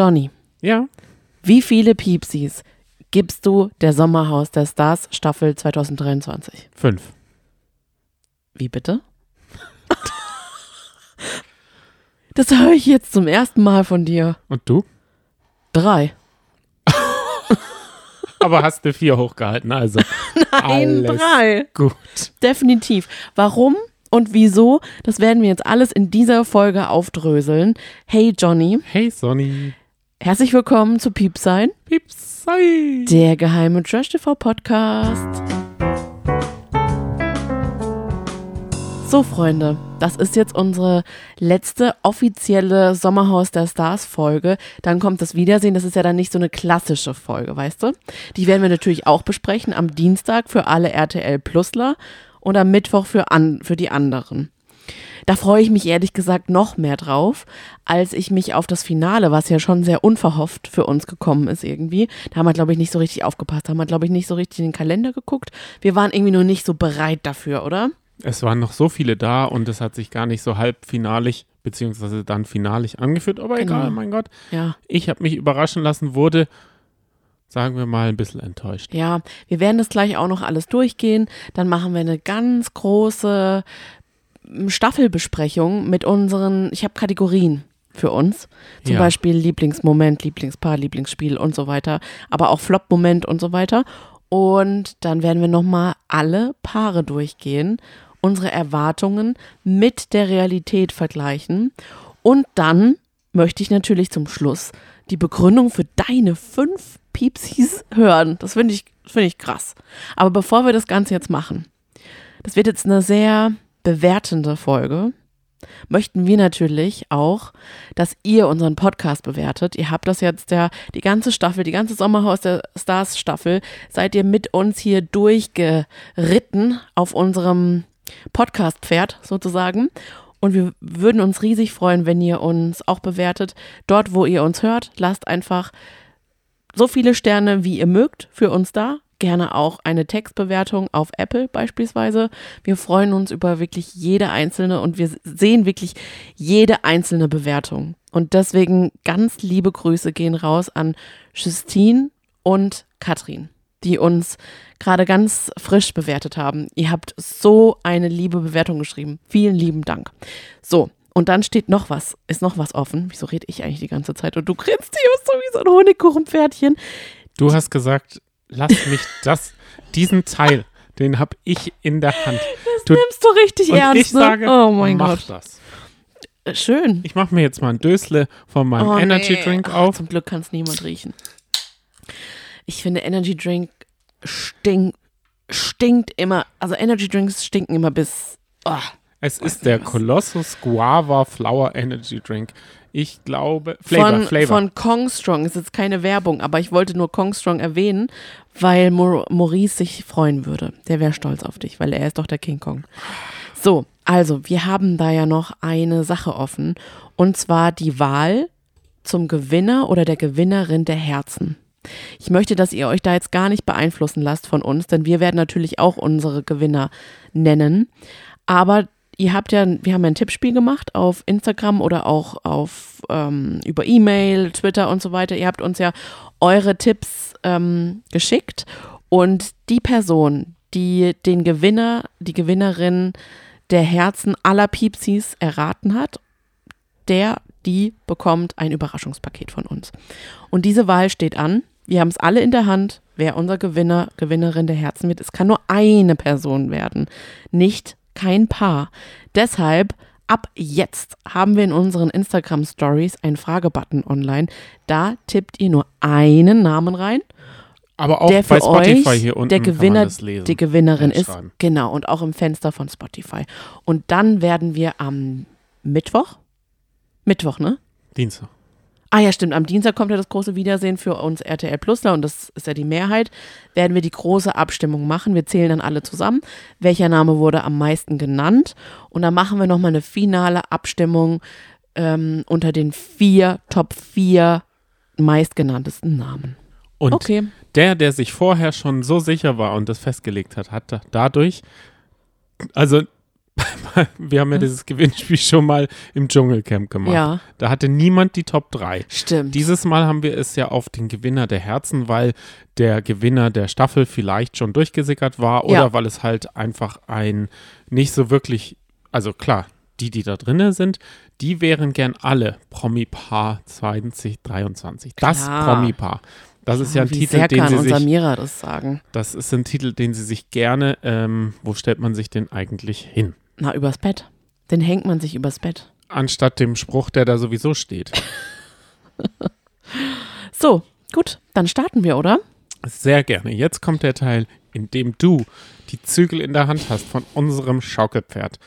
Johnny, Ja. wie viele Piepsis gibst du der Sommerhaus der Stars Staffel 2023? Fünf. Wie bitte? Das höre ich jetzt zum ersten Mal von dir. Und du? Drei. Aber hast du vier hochgehalten, also. Nein, drei. Gut. Definitiv. Warum und wieso, das werden wir jetzt alles in dieser Folge aufdröseln. Hey Johnny, Hey Sonny. Herzlich willkommen zu Piepsein, Piepsei. der geheime Trash TV Podcast. So, Freunde, das ist jetzt unsere letzte offizielle Sommerhaus der Stars Folge. Dann kommt das Wiedersehen. Das ist ja dann nicht so eine klassische Folge, weißt du? Die werden wir natürlich auch besprechen am Dienstag für alle RTL Plusler und am Mittwoch für, an, für die anderen. Da freue ich mich ehrlich gesagt noch mehr drauf, als ich mich auf das Finale, was ja schon sehr unverhofft für uns gekommen ist irgendwie. Da haben wir, glaube ich, nicht so richtig aufgepasst, da haben wir, glaube ich, nicht so richtig in den Kalender geguckt. Wir waren irgendwie nur nicht so bereit dafür, oder? Es waren noch so viele da und es hat sich gar nicht so halbfinalig, beziehungsweise dann finalig angeführt. Aber Genau. egal, mein Gott. Ja. Ich habe mich überraschen lassen, wurde, sagen wir mal, ein bisschen enttäuscht. Ja, wir werden das gleich auch noch alles durchgehen. Dann machen wir eine ganz große Staffelbesprechung mit unseren, ich habe Kategorien für uns. Zum Ja. Beispiel Lieblingsmoment, Lieblingspaar, Lieblingsspiel und so weiter. Aber auch Flop-Moment und so weiter. Und dann werden wir nochmal alle Paare durchgehen, unsere Erwartungen mit der Realität vergleichen. Und dann möchte ich natürlich zum Schluss die Begründung für deine fünf Piepsis hören. Das finde ich, finde ich krass. Aber bevor wir das Ganze jetzt machen, das wird jetzt eine sehr bewertende Folge, möchten wir natürlich auch, dass ihr unseren Podcast bewertet. Ihr habt das jetzt ja die ganze Staffel, die ganze Sommerhaus der Stars Staffel, seid ihr mit uns hier durchgeritten auf unserem Podcast-Pferd sozusagen. Und wir würden uns riesig freuen, wenn ihr uns auch bewertet. Dort, wo ihr uns hört, lasst einfach so viele Sterne, wie ihr mögt, für uns da. Gerne auch eine Textbewertung auf Apple beispielsweise. Wir freuen uns über wirklich jede einzelne und wir sehen wirklich jede einzelne Bewertung. Und deswegen ganz liebe Grüße gehen raus an Justine und Katrin, die uns gerade ganz frisch bewertet haben. Ihr habt so eine liebe Bewertung geschrieben. Vielen lieben Dank. So, und dann steht noch was, ist noch was offen. Wieso rede ich eigentlich die ganze Zeit? Und du grinst hier so wie so ein Honigkuchenpferdchen. Du hast gesagt, lass mich das, diesen Teil, den habe ich in der Hand. Du, Nimmst du richtig und ernst, ich ne? sage, oh mein mach Gott. das. Äh, Schön. Ich mache mir jetzt mal ein Dösle von meinem Oh, Energy nee. Drink Ach, auf. Zum Glück kann es niemand riechen. Ich finde, Energy Drink stink, stinkt immer. Also Energy Drinks stinken immer bis. Oh. Es ist der Colossus Guava Flower Energy Drink. Ich glaube, Flavor, von, Flavor. von Kong Strong. Ist jetzt keine Werbung, aber ich wollte nur Kong Strong erwähnen, weil Maurice sich freuen würde. Der wäre stolz auf dich, weil er ist doch der King Kong. So, also, wir haben da ja noch eine Sache offen. Und zwar die Wahl zum Gewinner oder der Gewinnerin der Herzen. Ich möchte, dass ihr euch da jetzt gar nicht beeinflussen lasst von uns, denn wir werden natürlich auch unsere Gewinner nennen. Aber ihr habt ja, wir haben ja ein Tippspiel gemacht auf Instagram oder auch auf ähm, über E-Mail, Twitter und so weiter. Ihr habt uns ja eure Tipps ähm, geschickt und die Person, die den Gewinner, die Gewinnerin der Herzen aller Piepsis erraten hat, der, die bekommt ein Überraschungspaket von uns. Und diese Wahl steht an. Wir haben es alle in der Hand, wer unser Gewinner, Gewinnerin der Herzen wird. Es kann nur eine Person werden, nicht kein Paar. Deshalb ab jetzt haben wir in unseren Instagram Stories einen Fragebutton online. Da tippt ihr nur einen Namen rein, Aber auch der bei Spotify euch hier unten der Gewinner, die Gewinnerin ist. Genau, und auch im Fenster von Spotify. Und dann werden wir am Mittwoch, Mittwoch, ne? Dienstag. Ah ja, stimmt. Am Dienstag kommt ja das große Wiedersehen für uns RTL Plusler und das ist ja die Mehrheit. Werden wir die große Abstimmung machen. Wir zählen dann alle zusammen. Welcher Name wurde am meisten genannt? Und dann machen wir nochmal eine finale Abstimmung ähm, unter den vier, Top 4 meistgenanntesten Namen. Und Okay. der, der sich vorher schon so sicher war und das festgelegt hat, hat da- dadurch, also Wir haben ja dieses Gewinnspiel schon mal im Dschungelcamp gemacht. Ja. Da hatte niemand die Top 3. Stimmt. Dieses Mal haben wir es ja auf den Gewinner der Herzen, weil der Gewinner der Staffel vielleicht schon durchgesickert war oder Ja. weil es halt einfach ein nicht so wirklich, also klar, die, die da drinnen sind, die wären gern alle Promi-Paar 2023. Das. Promi-Paar. Das ist ja ein Wie Titel, sehr den kann sie unser sich, Mira das sagen? das ist ein Titel, den sie sich gerne, ähm, wo stellt man sich den eigentlich hin? Na, übers Bett. Den hängt man sich übers Bett. Anstatt dem Spruch, der da sowieso steht. So, gut, dann starten wir, oder? Sehr gerne. Jetzt kommt der Teil, in dem du die Zügel in der Hand hast von unserem Schaukelpferd.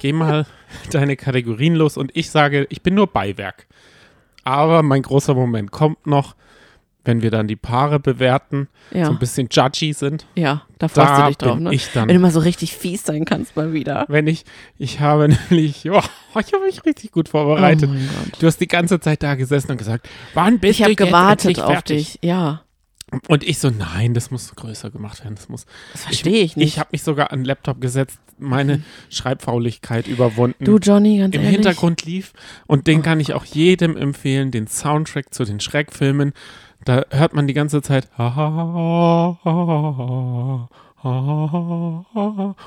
Geh mal deine Kategorien los und ich sage, ich bin nur Beiwerk. Aber mein großer Moment kommt noch, wenn wir dann die Paare bewerten, Ja. so ein bisschen judgy sind. Ja, da freust Da du dich drauf, bin ne? ich dann. Wenn du mal so richtig fies sein kannst mal wieder. Wenn ich, ich habe nämlich, oh, ich habe mich richtig gut vorbereitet. Oh mein Gott. Du hast die ganze Zeit da gesessen und gesagt, wann bist Ich du habe jetzt gewartet auf fertig? dich. Ja, Und ich so, nein, das muss größer gemacht werden. Das muss. das verstehe ich nicht. Ich habe mich sogar an den Laptop gesetzt, meine Schreibfauligkeit überwunden. du, Johnny, ganz Im ehrlich. Hintergrund lief und den kann ich auch jedem empfehlen, den Soundtrack zu den Schreckfilmen. Da hört man die ganze Zeit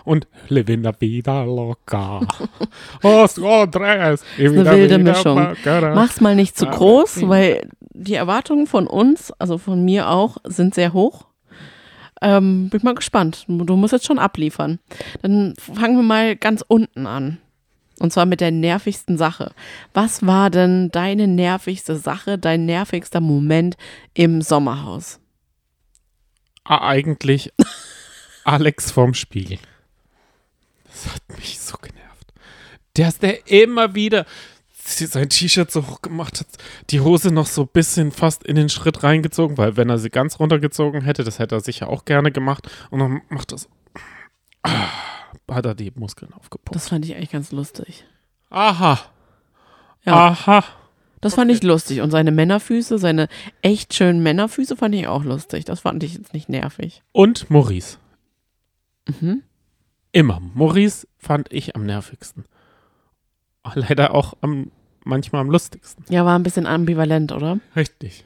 und Living la vida loca. Os Andres. eine wilde Mischung. Mach Mach's mal nicht zu Ah, groß, weil die Erwartungen von uns, also von mir auch, sind sehr hoch. Ähm, bin mal gespannt. Du musst jetzt schon abliefern. Dann fangen wir mal ganz unten an. Und zwar mit der nervigsten Sache. Was war denn deine nervigste Sache, dein nervigster Moment im Sommerhaus? Ah, eigentlich Alex vom Spiegel. Das hat mich so genervt. Der ist der immer wieder sein T-Shirt so hoch gemacht hat, die Hose noch so ein bisschen fast in den Schritt reingezogen, weil wenn er sie ganz runtergezogen hätte, das hätte er sicher auch gerne gemacht. Und dann macht das. Ah, hat er die Muskeln aufgepumpt. Das fand ich eigentlich ganz lustig. Aha. Ja. Aha. Das fand ich lustig. Und seine Männerfüße, seine echt schönen Männerfüße fand ich auch lustig. Das fand ich jetzt nicht nervig. Und Maurice. Mhm. Immer. Maurice fand ich am nervigsten. Leider auch am, manchmal am lustigsten. Ja, war ein bisschen ambivalent, oder? Richtig.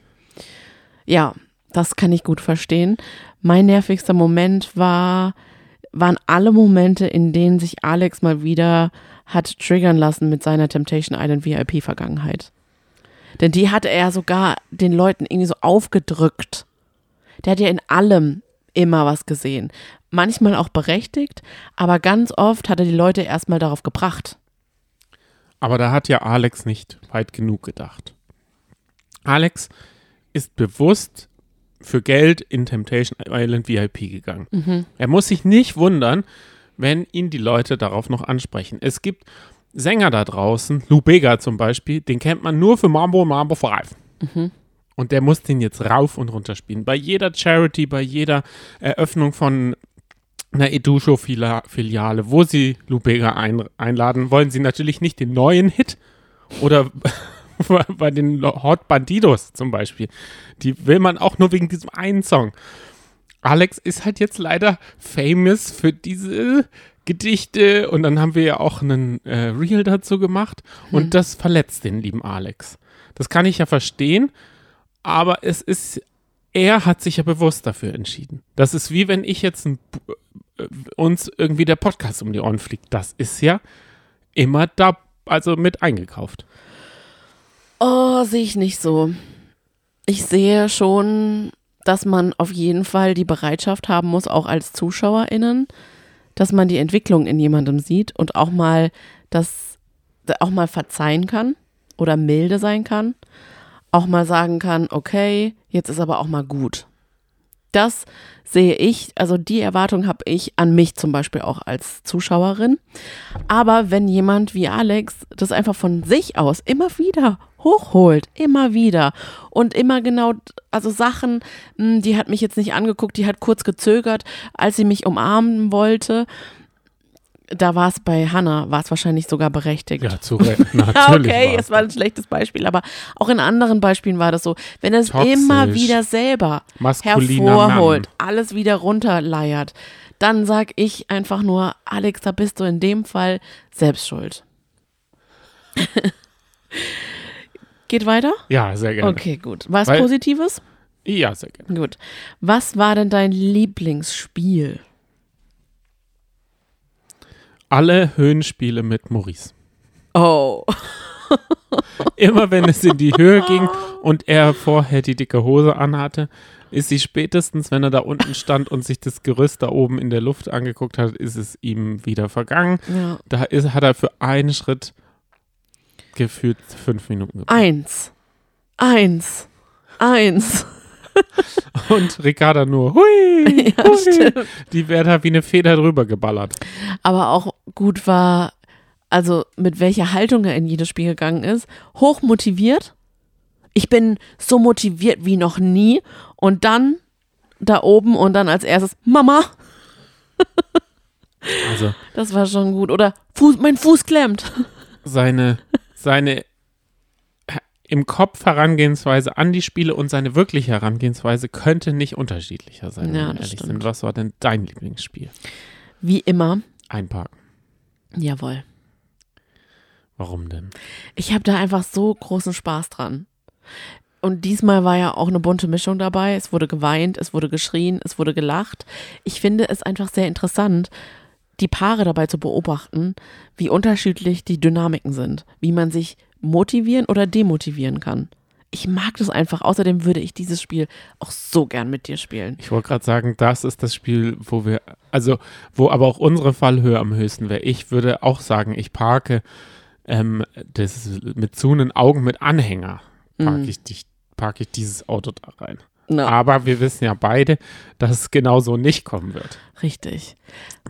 Ja, das kann ich gut verstehen. Mein nervigster Moment war, waren alle Momente, in denen sich Alex mal wieder hat triggern lassen mit seiner Temptation Island VIP-Vergangenheit. Denn die hatte er sogar den Leuten irgendwie so aufgedrückt. Der hat ja in allem immer was gesehen. Manchmal auch berechtigt, aber ganz oft hat er die Leute erstmal darauf gebracht. Aber da hat ja Alex nicht weit genug gedacht. Alex ist bewusst für Geld in Temptation Island VIP gegangen. Er muss sich nicht wundern, wenn ihn die Leute darauf noch ansprechen. Es gibt Sänger da draußen, Lou Bega zum Beispiel, den kennt man nur für Mambo Mambo 5. Und der muss den jetzt rauf und runter spielen. Bei jeder Charity, bei jeder Eröffnung von einer Edusho-Filiale, wo sie Lubega ein, einladen, wollen sie natürlich nicht den neuen Hit oder bei den Hot Bandidos zum Beispiel. Die will man auch nur wegen diesem einen Song. Alex ist halt jetzt leider famous für diese Gedichte und dann haben wir ja auch einen äh, Reel dazu gemacht und das verletzt den lieben Alex. Das kann ich ja verstehen, aber es ist, er hat sich ja bewusst dafür entschieden. Das ist wie wenn ich jetzt ein, äh, uns irgendwie der Podcast um die Ohren fliegt. Das ist ja immer da, also mit eingekauft. Sehe ich nicht so. Ich sehe schon, dass man auf jeden Fall die Bereitschaft haben muss, auch als ZuschauerInnen, dass man die Entwicklung in jemandem sieht und auch mal das auch mal verzeihen kann oder milde sein kann. Auch mal sagen kann, okay, jetzt ist aber auch mal gut. Das sehe ich, also die Erwartung habe ich an mich zum Beispiel auch als Zuschauerin. Aber wenn jemand wie Alex das einfach von sich aus immer wieder hochholt, immer wieder und immer genau, also Sachen, mh, die hat mich jetzt nicht angeguckt, die hat kurz gezögert, als sie mich umarmen wollte. Da war es bei Hannah, war es wahrscheinlich sogar berechtigt. Ja, zu Recht. Natürlich. okay, es war ein schlechtes Beispiel, aber auch in anderen Beispielen war das so. Wenn er es immer wieder selber hervorholt, Mann. alles wieder runterleiert, dann sag ich einfach nur, Alex, da bist du in dem Fall selbst schuld. Geht weiter? Ja, sehr gerne. Okay, gut. Was Weil- Positives? Ja, sehr gerne. Gut. Was war denn dein Lieblingsspiel? Alle Höhenspiele mit Maurice. Oh. Immer wenn es in die Höhe ging und er vorher die dicke Hose anhatte, ist sie spätestens, wenn er da unten stand und sich das Gerüst da oben in der Luft angeguckt hat, ist es ihm wieder vergangen. Ja. Da ist, hat er für einen Schritt gefühlt fünf Minuten gebraucht. Eins. Eins. Eins. Und Ricarda nur, hui, Ja, hui. stimmt. Die wäre da wie eine Feder drüber geballert. Aber auch gut war, also mit welcher Haltung er in jedes Spiel gegangen ist. Hoch motiviert. Ich bin so motiviert wie noch nie. Und dann da oben und dann als erstes Mama. Also Das war schon gut. Oder Fuß, mein Fuß klemmt. seine, seine im Kopf Herangehensweise an die Spiele und seine wirkliche Herangehensweise könnte nicht unterschiedlicher sein, Ja, ehrlich stimmt. sind. Was war denn dein Lieblingsspiel? Wie immer. Einparken. Jawohl. Warum denn? Ich habe da einfach so großen Spaß dran. Und diesmal war ja auch eine bunte Mischung dabei. Es wurde geweint, es wurde geschrien, es wurde gelacht. Ich finde es einfach sehr interessant, die Paare dabei zu beobachten, wie unterschiedlich die Dynamiken sind, wie man sich motivieren oder demotivieren kann. Ich mag das einfach. Außerdem würde ich dieses Spiel auch so gern mit dir spielen. Ich wollte gerade sagen, das ist das Spiel, wo wir, also wo aber auch unsere Fallhöhe am höchsten wäre. Ich würde auch sagen, ich parke ähm, das mit zunen Augen mit Anhänger parke Mhm. ich, dich- parke ich dieses Auto da rein. Na, Aber wir wissen ja beide, dass es genau so nicht kommen wird. richtig.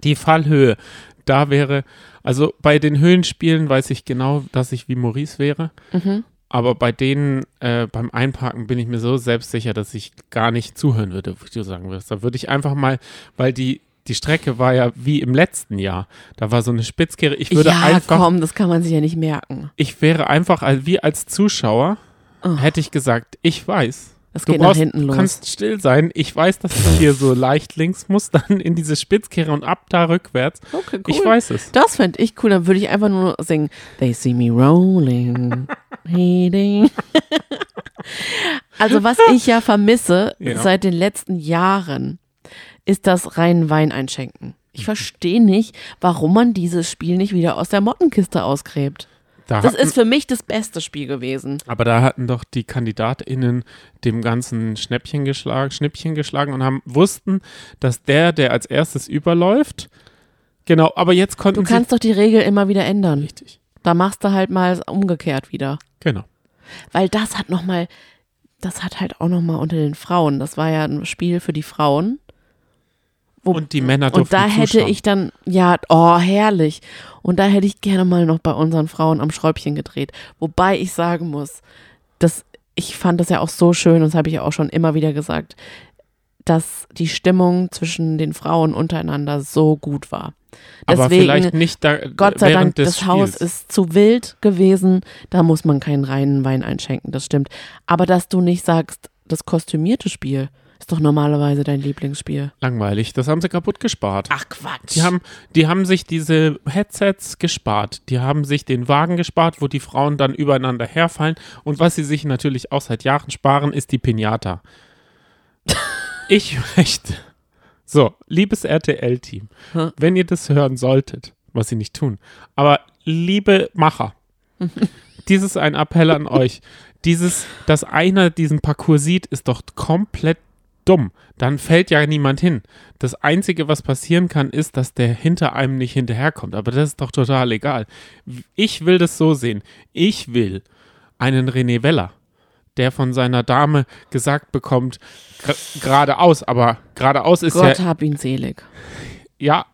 Die Fallhöhe, da wäre, also bei den Höhenspielen weiß ich genau, dass ich wie Maurice wäre. Mhm. Aber bei denen, äh, beim Einparken bin ich mir so selbstsicher, dass ich gar nicht zuhören würde, wie du sagen würdest. Da würde ich einfach mal, weil die, die Strecke war ja wie im letzten Jahr. Da war so eine Spitzkehre. Ich würde ja, einfach, komm, das kann man sich ja nicht merken. ich wäre einfach, wie als Zuschauer, Oh. hätte ich gesagt, ich weiß. Das Du geht nach brauchst, hinten los. kannst still sein. Ich weiß, dass du hier so leicht links musst, dann in diese Spitzkehre und ab da rückwärts. okay, Ich weiß es. Das fände ich cool. Dann würde ich einfach nur singen. They see me rolling. Heading. also, was ich ja vermisse Ja. seit den letzten Jahren, ist das reinen Wein einschenken. Mhm. Ich verstehe nicht, warum man dieses Spiel nicht wieder aus der Mottenkiste ausgräbt. Da Das hatten- ist für mich das beste Spiel gewesen. Aber da hatten doch die KandidatInnen dem ganzen Schnäppchen geschlagen, Schnippchen geschlagen und haben, wussten, dass der, der als erstes überläuft, genau, aber jetzt Du konnten kannst doch die Regel immer wieder ändern. Richtig. Da machst du halt mal umgekehrt wieder. Genau. Weil das hat nochmal, das hat halt auch nochmal unter den Frauen, das war ja ein Spiel für die Frauen. Wo, Und die Männer durften Und da hätte zuschauen. ich dann, ja, oh, herrlich. Und da hätte ich gerne mal noch bei unseren Frauen am Schräubchen gedreht. Wobei ich sagen muss, dass ich fand das ja auch so schön, und das habe ich ja auch schon immer wieder gesagt, dass die Stimmung zwischen den Frauen untereinander so gut war. aber Deswegen, vielleicht nicht da, Gott sei Dank, das Haus Spiels. ist zu wild gewesen. Da muss man keinen reinen Wein einschenken, das stimmt. Aber dass du nicht sagst, das kostümierte Spiel ist doch normalerweise dein Lieblingsspiel. langweilig. Das haben sie kaputt gespart. Ach Quatsch. Die haben, die haben sich diese Headsets gespart. Die haben sich den Wagen gespart, wo die Frauen dann übereinander herfallen. Und was sie sich natürlich auch seit Jahren sparen, ist die Pinata. ich möchte. So, liebes RTL-Team, Hä? wenn ihr das hören solltet, was sie nicht tun, aber liebe Macher, dieses ein Appell an euch. Dieses, dass einer diesen Parcours sieht, ist doch komplett dumm. Dann fällt ja niemand hin. Das Einzige, was passieren kann, ist, dass der hinter einem nicht hinterherkommt. Aber das ist doch total egal. Ich will das so sehen. Ich will einen René Weller, der von seiner Dame gesagt bekommt, geradeaus, aber geradeaus ist Gott ja, hab ihn selig. ja,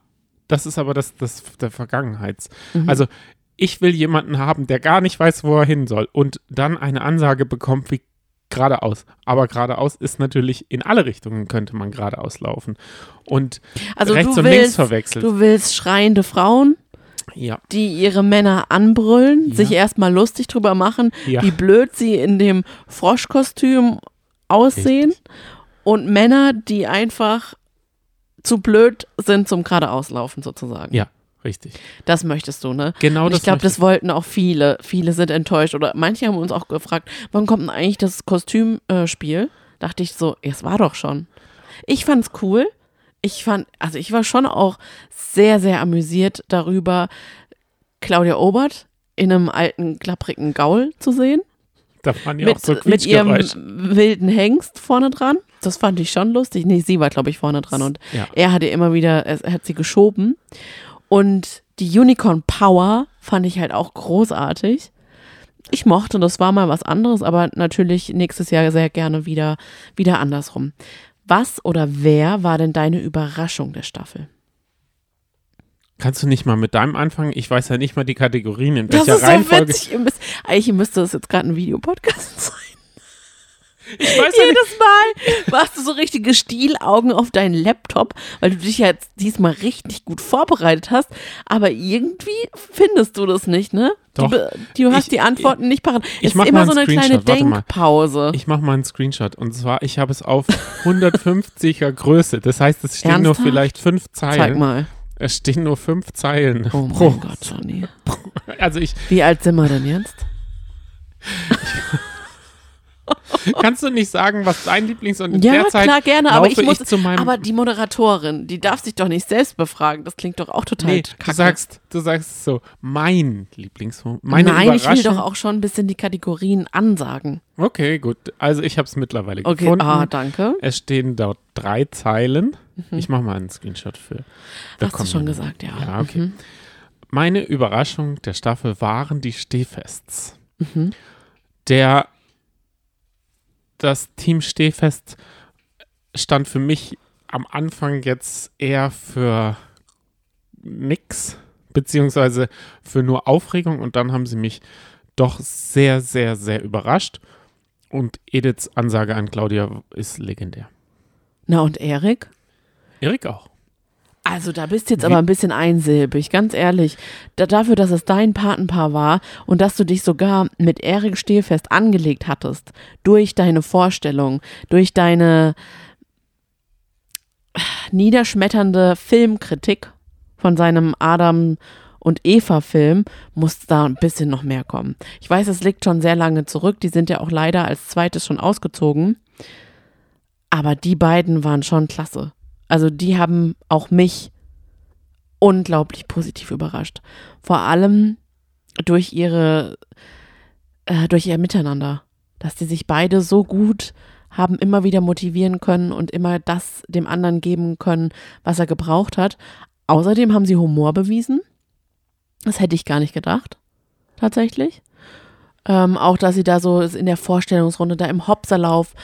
das ist aber das, das der Vergangenheits. Mhm. Also ich will jemanden haben, der gar nicht weiß, wo er hin soll und dann eine Ansage bekommt wie geradeaus. Aber geradeaus ist natürlich in alle Richtungen könnte man geradeaus laufen. Und Also rechts du und links willst, verwechselt. du willst schreiende Frauen, ja, die ihre Männer anbrüllen, Ja. sich erstmal lustig drüber machen, ja. wie blöd sie in dem Froschkostüm aussehen und Männer, die einfach zu blöd sind zum geradeauslaufen sozusagen. Ja, richtig. Das möchtest du, ne? Genau das ich glaube, das wollten auch viele. Viele sind enttäuscht. Oder manche haben uns auch gefragt, wann kommt denn eigentlich das Kostümspiel? Dachte ich so, es war doch schon. Ich fand's cool. Ich fand, also ich war schon auch sehr, sehr amüsiert darüber, Claudia Obert in einem alten, klapprigen Gaul zu sehen. Da waren ja auch Mit, so mit ihrem wilden Hengst vorne dran. Das fand ich schon lustig. Nee, sie war, glaube ich, vorne dran. Und Ja. er hatte immer wieder, er hat sie geschoben. Und die Unicorn Power fand ich halt auch großartig. Ich mochte, das war mal was anderes, aber natürlich nächstes Jahr sehr gerne wieder, wieder andersrum. Was oder wer war denn deine Überraschung der Staffel? Kannst du nicht mal mit deinem anfangen? Ich weiß ja nicht mal die Kategorien, in Das welcher ist so Reihenfolge. witzig. Ihr müsst, eigentlich müsste das jetzt gerade ein Videopodcast sein. Ich weiß ja nicht. Jedes Mal machst du so richtige Stielaugen auf deinen Laptop, weil du dich ja jetzt diesmal richtig gut vorbereitet hast. Aber irgendwie findest du das nicht, ne? Doch. Du, du hast Ich- die Antworten nicht parat. ich Es ist mach immer mal so eine kleine. Denkpause. Ich mache mal einen Screenshot. Und zwar, ich habe es auf 150er Größe. Das heißt, es stehen nur Ernsthaft? vielleicht fünf Zeig Zeilen. mal. Es stehen nur fünf Zeilen. Oh mein Gott, Johnny. Also ich, Wie alt sind wir denn jetzt? kannst du nicht sagen, was dein Lieblings- und in Ja, der Zeit klar, gerne, aber ich muss, zu meinem aber die Moderatorin, die darf sich doch nicht selbst befragen. Das klingt doch auch total Nee, kacke. du sagst, du sagst so, mein Lieblingsmoment. Meine Nein, ich will doch auch schon ein bisschen die Kategorien ansagen. Okay, gut. Also ich habe es mittlerweile Okay, gefunden. ah, danke. Es stehen dort drei Zeilen. Ich mache mal einen Screenshot für. Da Mhm. Hast du schon gesagt, ja. Ja, okay. Mhm. Meine Überraschung der Staffel waren die Stehfests. Mhm. Der das Team Stehfest stand für mich am Anfang jetzt eher für nix, beziehungsweise für nur Aufregung und dann haben sie mich doch sehr, sehr, sehr überrascht. Und Ediths Ansage an Claudia ist legendär. Na und Erik? Erik auch. Also da bist du jetzt Wie- aber ein bisschen einsilbig, ganz ehrlich. Da, dafür, dass es dein Patenpaar war und dass du dich sogar mit Erik Stehlfest angelegt hattest, durch deine Vorstellung, durch deine niederschmetternde Filmkritik von seinem Adam und Eva-Film, muss da ein bisschen noch mehr kommen. Ich weiß, es liegt schon sehr lange zurück. Die sind ja auch leider als zweites schon ausgezogen. Aber die beiden waren schon klasse. Also die haben auch mich unglaublich positiv überrascht. Vor allem durch ihre, äh, durch ihr Miteinander. Dass die sich beide so gut haben immer wieder motivieren können und immer das dem anderen geben können, was er gebraucht hat. Außerdem haben sie Humor bewiesen. Das hätte ich gar nicht gedacht, tatsächlich. Ähm, auch, dass sie da so in der Vorstellungsrunde da im Hopserlauf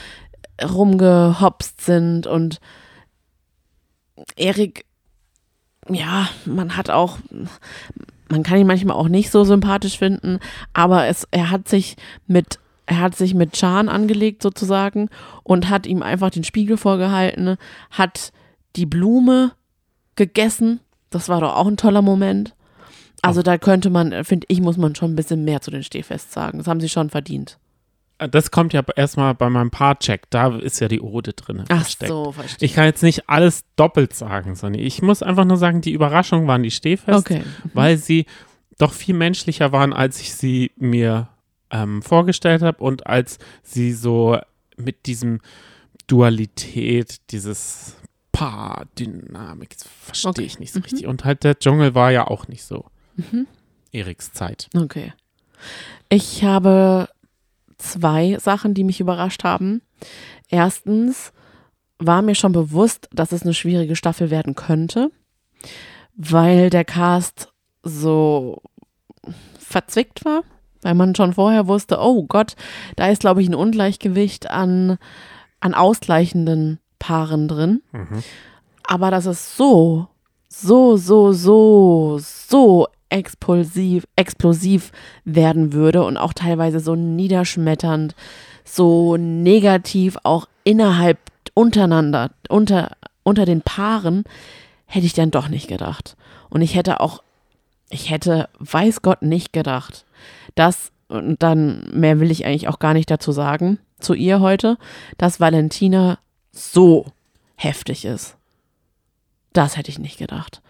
rumgehopst sind und Erik, ja, man hat auch, man kann ihn manchmal auch nicht so sympathisch finden, aber es, er hat sich mit, er hat sich mit Chan angelegt sozusagen und hat ihm einfach den Spiegel vorgehalten, hat die Blume gegessen. Das war doch auch ein toller Moment. Also da könnte man, finde ich, muss man schon ein bisschen mehr zu den Stehfest sagen. Das haben sie schon verdient. Das kommt ja erstmal bei meinem Paarcheck. Da ist ja die Ode drin. Ach versteckt. so, verstehe. Ich kann jetzt nicht alles doppelt sagen, sondern ich muss einfach nur sagen, die Überraschung waren die Stehfest, Okay. weil sie doch viel menschlicher waren, als ich sie mir ähm, vorgestellt habe und als sie so mit diesem Dualität, dieses Paar-Dynamik, verstehe Okay. ich nicht so richtig. Und halt der Dschungel war ja auch nicht so. Mhm. Eriks Zeit. Okay. Ich habe zwei Sachen, die mich überrascht haben. Erstens war mir schon bewusst, dass es eine schwierige Staffel werden könnte, weil der Cast so verzwickt war, weil man schon vorher wusste, oh Gott, da ist, glaube ich, ein Ungleichgewicht an, an ausgleichenden Paaren drin. Mhm. Aber dass es so, so, so, so, so explosiv, explosiv werden würde und auch teilweise so niederschmetternd, so negativ auch innerhalb, untereinander, unter, unter den Paaren, hätte ich dann doch nicht gedacht. Und ich hätte auch, ich hätte, weiß Gott, nicht gedacht, dass, und dann mehr will ich eigentlich auch gar nicht dazu sagen, zu ihr heute, dass Valentina so heftig ist. Das hätte ich nicht gedacht.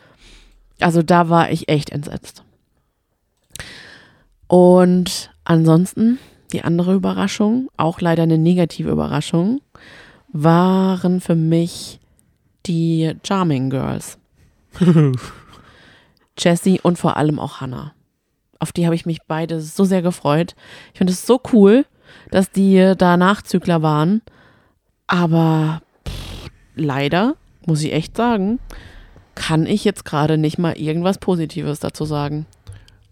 Also da war ich echt entsetzt. Und ansonsten, die andere Überraschung, auch leider eine negative Überraschung, waren für mich die Charming Girls. Jessie und vor allem auch Hannah. Auf die habe ich mich beide so sehr gefreut. Ich finde es so cool, dass die da Nachzügler waren. Aber pff, leider, muss ich echt sagen, kann ich jetzt gerade nicht mal irgendwas Positives dazu sagen.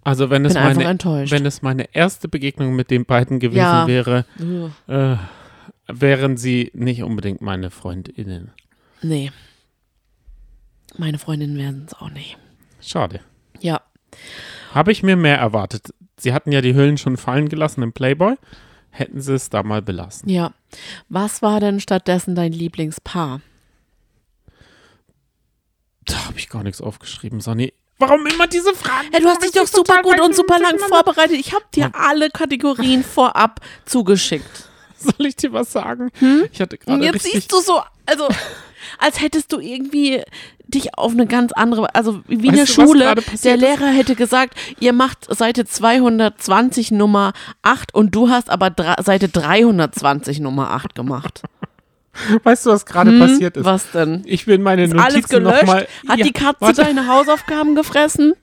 Also wenn es, meine, wenn es meine erste Begegnung mit den beiden gewesen Ja. wäre, äh, wären sie nicht unbedingt meine FreundInnen. Nee. Meine Freundinnen werden es auch nicht. Schade. Ja. Habe ich mir mehr erwartet. Sie hatten ja die Hüllen schon fallen gelassen im Playboy. Hätten sie es da mal belassen. Ja. Was war denn stattdessen dein Lieblingspaar? Da habe ich gar nichts aufgeschrieben, Sonny. Warum immer diese Fragen? Hey, du hast dich doch super gut und super lang vorbereitet. Ich habe dir alle Kategorien vorab zugeschickt. Soll ich dir was sagen? Ich hatte gerade jetzt siehst du so, also als hättest du irgendwie dich auf eine ganz andere, also wie in der Schule, der passiert ist? Lehrer hätte gesagt, ihr macht Seite 220 Nummer 8 und du hast aber Seite 320 Nummer 8 gemacht. Weißt du, was gerade Hm, passiert ist? Was denn? Ich will meine Ist Notizen alles gelöscht? nochmal... Hat ja, die Katze warte. deine Hausaufgaben gefressen?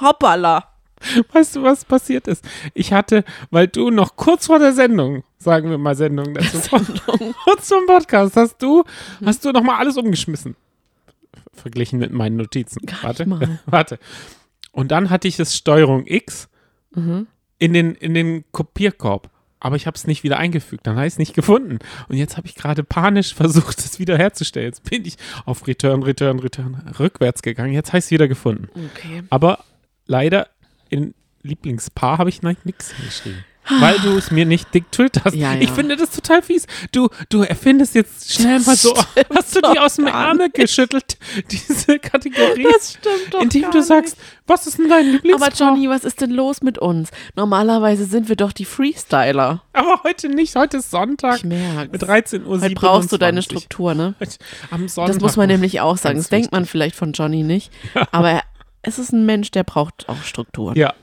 Hoppala. Weißt du, was passiert ist? Ich hatte, weil du noch kurz vor der Sendung, sagen wir mal Sendung dazu, kurz zum Podcast, hast du, hast du noch mal alles umgeschmissen. Verglichen mit meinen Notizen. Gar warte, mal. warte. Und dann hatte ich das Steuerung X Mhm. in den, in den Kopierkorb. Aber ich habe es nicht wieder eingefügt, dann habe ich es nicht gefunden. Und jetzt habe ich gerade panisch versucht, es wieder herzustellen. Jetzt bin ich auf Return, Return, Return rückwärts gegangen. Jetzt habe ich es wieder gefunden. Okay. Aber leider in Lieblingspaar habe ich noch nichts hingeschrieben. Weil du es mir nicht diktiert hast. Ja, ja. Ich finde das total fies. Du, du erfindest jetzt schnell mal so, hast du die aus dem gar Ärmel geschüttelt, diese Kategorie, Das stimmt doch indem du sagst, was ist denn dein Lieblingspaar? Aber Johnny, was ist denn los mit uns? Normalerweise sind wir doch die Freestyler. Aber heute nicht, heute ist Sonntag Ich merke. mit 13 Uhr. Heute brauchst du deine Struktur, ne? Am Sonntag. Das muss man nämlich auch sagen. Das denkt man vielleicht von Johnny nicht. Aber er, es ist ein Mensch, der braucht auch Strukturen. Ja,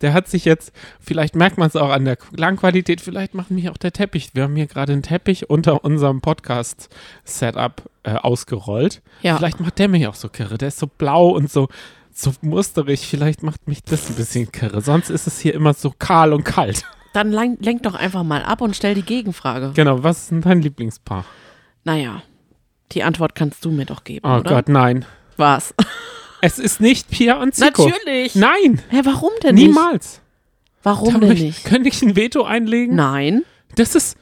der hat sich jetzt, vielleicht merkt man es auch an der Klangqualität, vielleicht macht mich auch der Teppich. Wir haben hier gerade einen Teppich unter unserem Podcast-Setup äh, ausgerollt. Ja. Vielleicht macht der mich auch so kirre. Der ist so blau und so, so musterig. Vielleicht macht mich das ein bisschen kirre. Sonst ist es hier immer so kahl und kalt. Dann lenk, lenk doch einfach mal ab und stell die Gegenfrage. Genau, was ist denn dein Lieblingspaar? Naja, die Antwort kannst du mir doch geben, Oh oder? Gott, nein. Was? Es ist nicht Pia und Zico. Natürlich. Nein, Hä, warum denn nicht? niemals. Warum denn nicht? Könnte ich ein Veto einlegen? Nein. Das ist.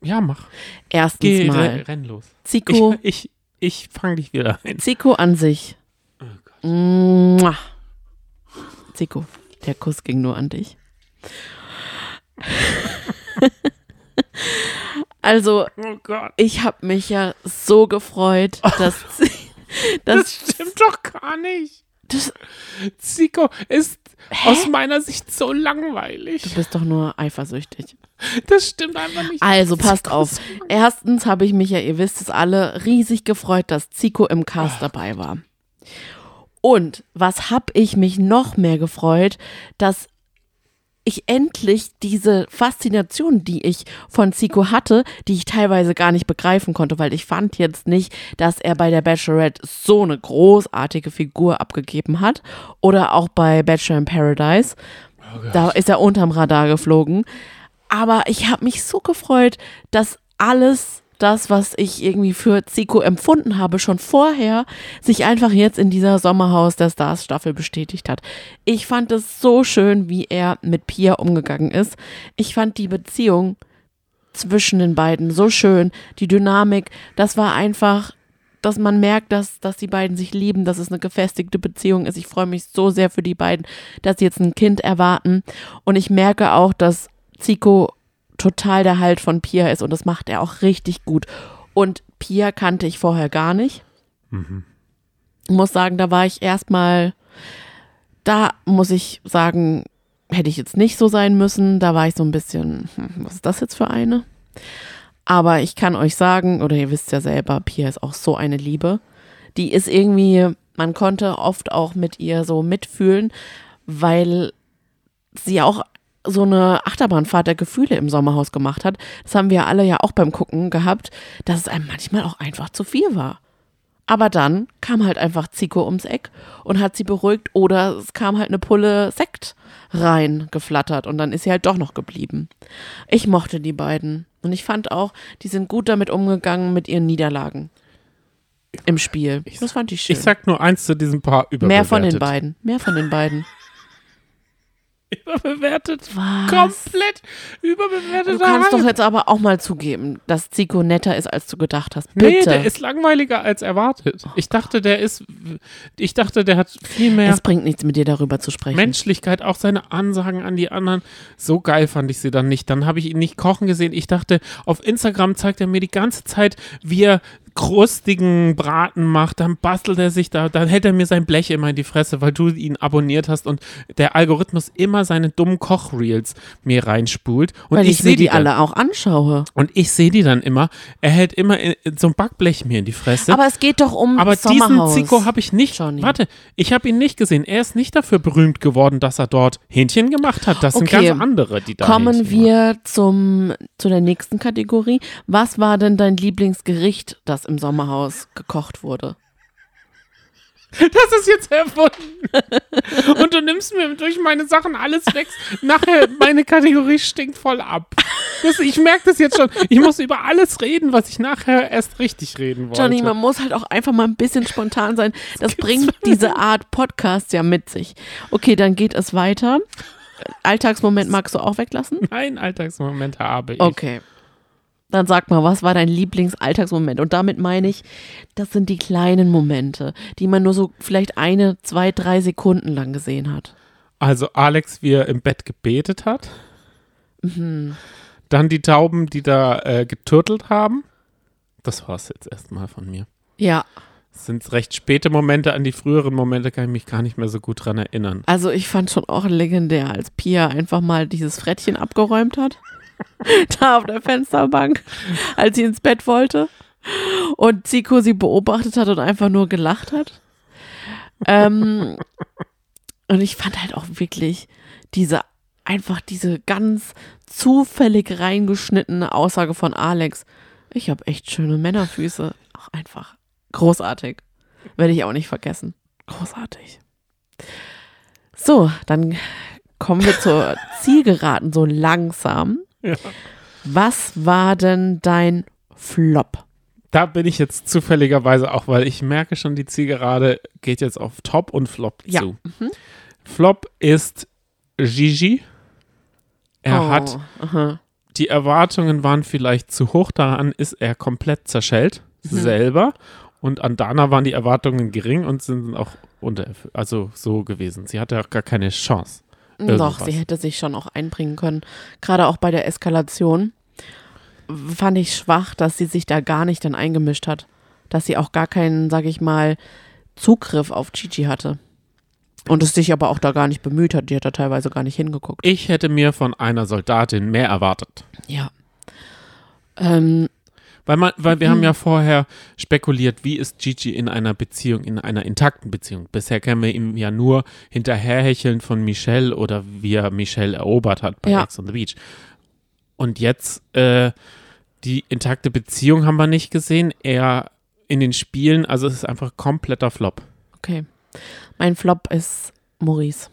Ja, mach. Erstens Geh, mal. re- renn los. Zico, Ich, ich, ich fange dich wieder ein. Zico an sich. Oh Mua. Zico, der Kuss ging nur an dich. also, Oh Gott. ich habe mich ja so gefreut, dass, Das dass stimmt doch gar nicht. das, Zico ist aus meiner Sicht so langweilig. du bist doch nur eifersüchtig. Das stimmt einfach nicht. Also passt Zico auf. Erstens habe ich mich ja, ihr wisst es alle, riesig gefreut, dass Zico im Cast dabei war. Und was habe ich mich noch mehr gefreut, dass ich endlich diese Faszination, die ich von Zico hatte, die ich teilweise gar nicht begreifen konnte, weil ich fand jetzt nicht, dass er bei der Bachelorette so eine großartige Figur abgegeben hat oder auch bei Bachelor in Paradise. da ist er unterm Radar geflogen. Aber ich habe mich so gefreut, dass alles das, was ich irgendwie für Zico empfunden habe, schon vorher sich einfach jetzt in dieser Sommerhaus der Stars Staffel bestätigt hat. Ich fand es so schön, wie er mit Pia umgegangen ist. Ich fand die Beziehung zwischen den beiden so schön, die Dynamik, das war einfach dass man merkt, dass, dass die beiden sich lieben, dass es eine gefestigte Beziehung ist. Ich freue mich so sehr für die beiden, dass sie jetzt ein Kind erwarten. Und ich merke auch, dass Zico total der Halt von Pia ist und das macht er auch richtig gut. Und Pia kannte ich vorher gar nicht. Ich muss sagen, da war ich erstmal, da muss ich sagen, hätte ich jetzt nicht so sein müssen. Da war ich so ein bisschen, hm, was ist das jetzt für eine? Aber ich kann euch sagen, oder ihr wisst ja selber, Pia ist auch so eine Liebe. Die ist irgendwie, man konnte oft auch mit ihr so mitfühlen, weil sie auch so eine Achterbahnfahrt der Gefühle im Sommerhaus gemacht hat. Das haben wir alle ja auch beim Gucken gehabt, dass es einem manchmal auch einfach zu viel war. Aber dann kam halt einfach Zico ums Eck und hat sie beruhigt oder es kam halt eine Pulle Sekt rein geflattert und dann ist sie halt doch noch geblieben. Ich mochte die beiden und ich fand auch, die sind gut damit umgegangen mit ihren Niederlagen im Spiel. Ich das fand ich schön. Ich sag nur eins zu diesem Paar überbewertet. Mehr von den beiden. Mehr von den beiden. Überbewertet. Was? Komplett überbewertet. Du kannst doch jetzt aber auch mal zugeben, dass Zico netter ist, als du gedacht hast. Nee, Bitte. der ist langweiliger als erwartet. Ich dachte, der ist, ich dachte, der hat viel mehr es bringt nichts, mit dir darüber zu sprechen. Menschlichkeit, auch seine Ansagen an die anderen. So geil fand ich sie dann nicht. Dann habe ich ihn nicht kochen gesehen. Ich dachte, auf Instagram zeigt er mir die ganze Zeit, wie er krustigen Braten macht, dann bastelt er sich da, dann hält er mir sein Blech immer in die Fresse, weil du ihn abonniert hast und der Algorithmus immer seine dummen Kochreels mir reinspult und Weil ich, ich, sehe mir die die alle auch anschaue. Und ich sehe die dann immer. Er hält immer in, in so ein Backblech mir in die Fresse. Aber es geht doch um Aber diesen Sommerhaus. Zico habe ich nicht. Johnny. Warte, ich habe ihn nicht gesehen. Er ist nicht dafür berühmt geworden, dass er dort Hähnchen gemacht hat. Das sind Okay. ganz andere, die da Kommen Hähnchen wir zum, zu der nächsten Kategorie. Was war denn dein Lieblingsgericht, das im Sommerhaus gekocht wurde? Das ist jetzt erfunden. Und du nimmst mir durch meine Sachen alles weg. Nachher, meine Kategorie stinkt voll ab. Das, ich merke das jetzt schon. Ich muss über alles reden, was ich nachher erst richtig reden wollte. Johnny, man muss halt auch einfach mal ein bisschen spontan sein. Das bringt diese Art Podcast ja mit sich. Okay, dann geht es weiter. Alltagsmoment magst du auch weglassen? Nein, Alltagsmomente habe ich. Okay. Dann sag mal, was war dein Lieblingsalltagsmoment? Und damit meine ich, das sind die kleinen Momente, die man nur so vielleicht eine, zwei, drei Sekunden lang gesehen hat. Also Alex, wie er im Bett gebetet hat. Mhm. Dann die Tauben, die da äh, geturtelt haben. Das war's jetzt erstmal von mir. Ja, Das sind recht späte Momente. An die früheren Momente kann ich mich gar nicht mehr so gut dran erinnern. also ich fand schon auch legendär, als Pia einfach mal dieses Frettchen abgeräumt hat. da auf der Fensterbank, als sie ins Bett wollte. Und Zico sie beobachtet hat und einfach nur gelacht hat. Ähm, und ich fand halt auch wirklich diese, einfach diese ganz zufällig reingeschnittene Aussage von Alex. Ich habe echt schöne Männerfüße. Auch einfach großartig. Werde ich auch nicht vergessen. Großartig. So, dann kommen wir zur Zielgeraden so langsam. Ja. Was war denn dein Flop? Da bin ich jetzt zufälligerweise auch, weil ich merke schon, die Zielgerade geht jetzt auf Top und Flop Ja. zu. Flop ist Gigi. Er oh, hat, aha. die Erwartungen waren vielleicht zu hoch, daran ist er komplett zerschellt, Mhm. selber. Und an Dana waren die Erwartungen gering und sind auch unter, also so gewesen. Sie hatte auch gar keine Chance. Doch, irgendwas. sie hätte sich schon auch einbringen können. Gerade auch bei der Eskalation fand ich schwach, dass sie sich da gar nicht dann eingemischt hat. Dass sie auch gar keinen, sag ich mal, Zugriff auf Gigi hatte. Und es sich aber auch da gar nicht bemüht hat. Die hat da teilweise gar nicht hingeguckt. Ich hätte mir von einer Soldatin mehr erwartet. Ja. Ähm, Weil, man, weil wir Mhm. haben ja vorher spekuliert, wie ist Gigi in einer Beziehung, in einer intakten Beziehung. Bisher kennen wir ihn ja nur hinterherhecheln von Michelle oder wie er Michelle erobert hat bei Ja. Ex on the Beach. Und jetzt äh, die intakte Beziehung haben wir nicht gesehen. Er in den Spielen, also es ist einfach kompletter Flop. okay. Mein Flop ist Maurice.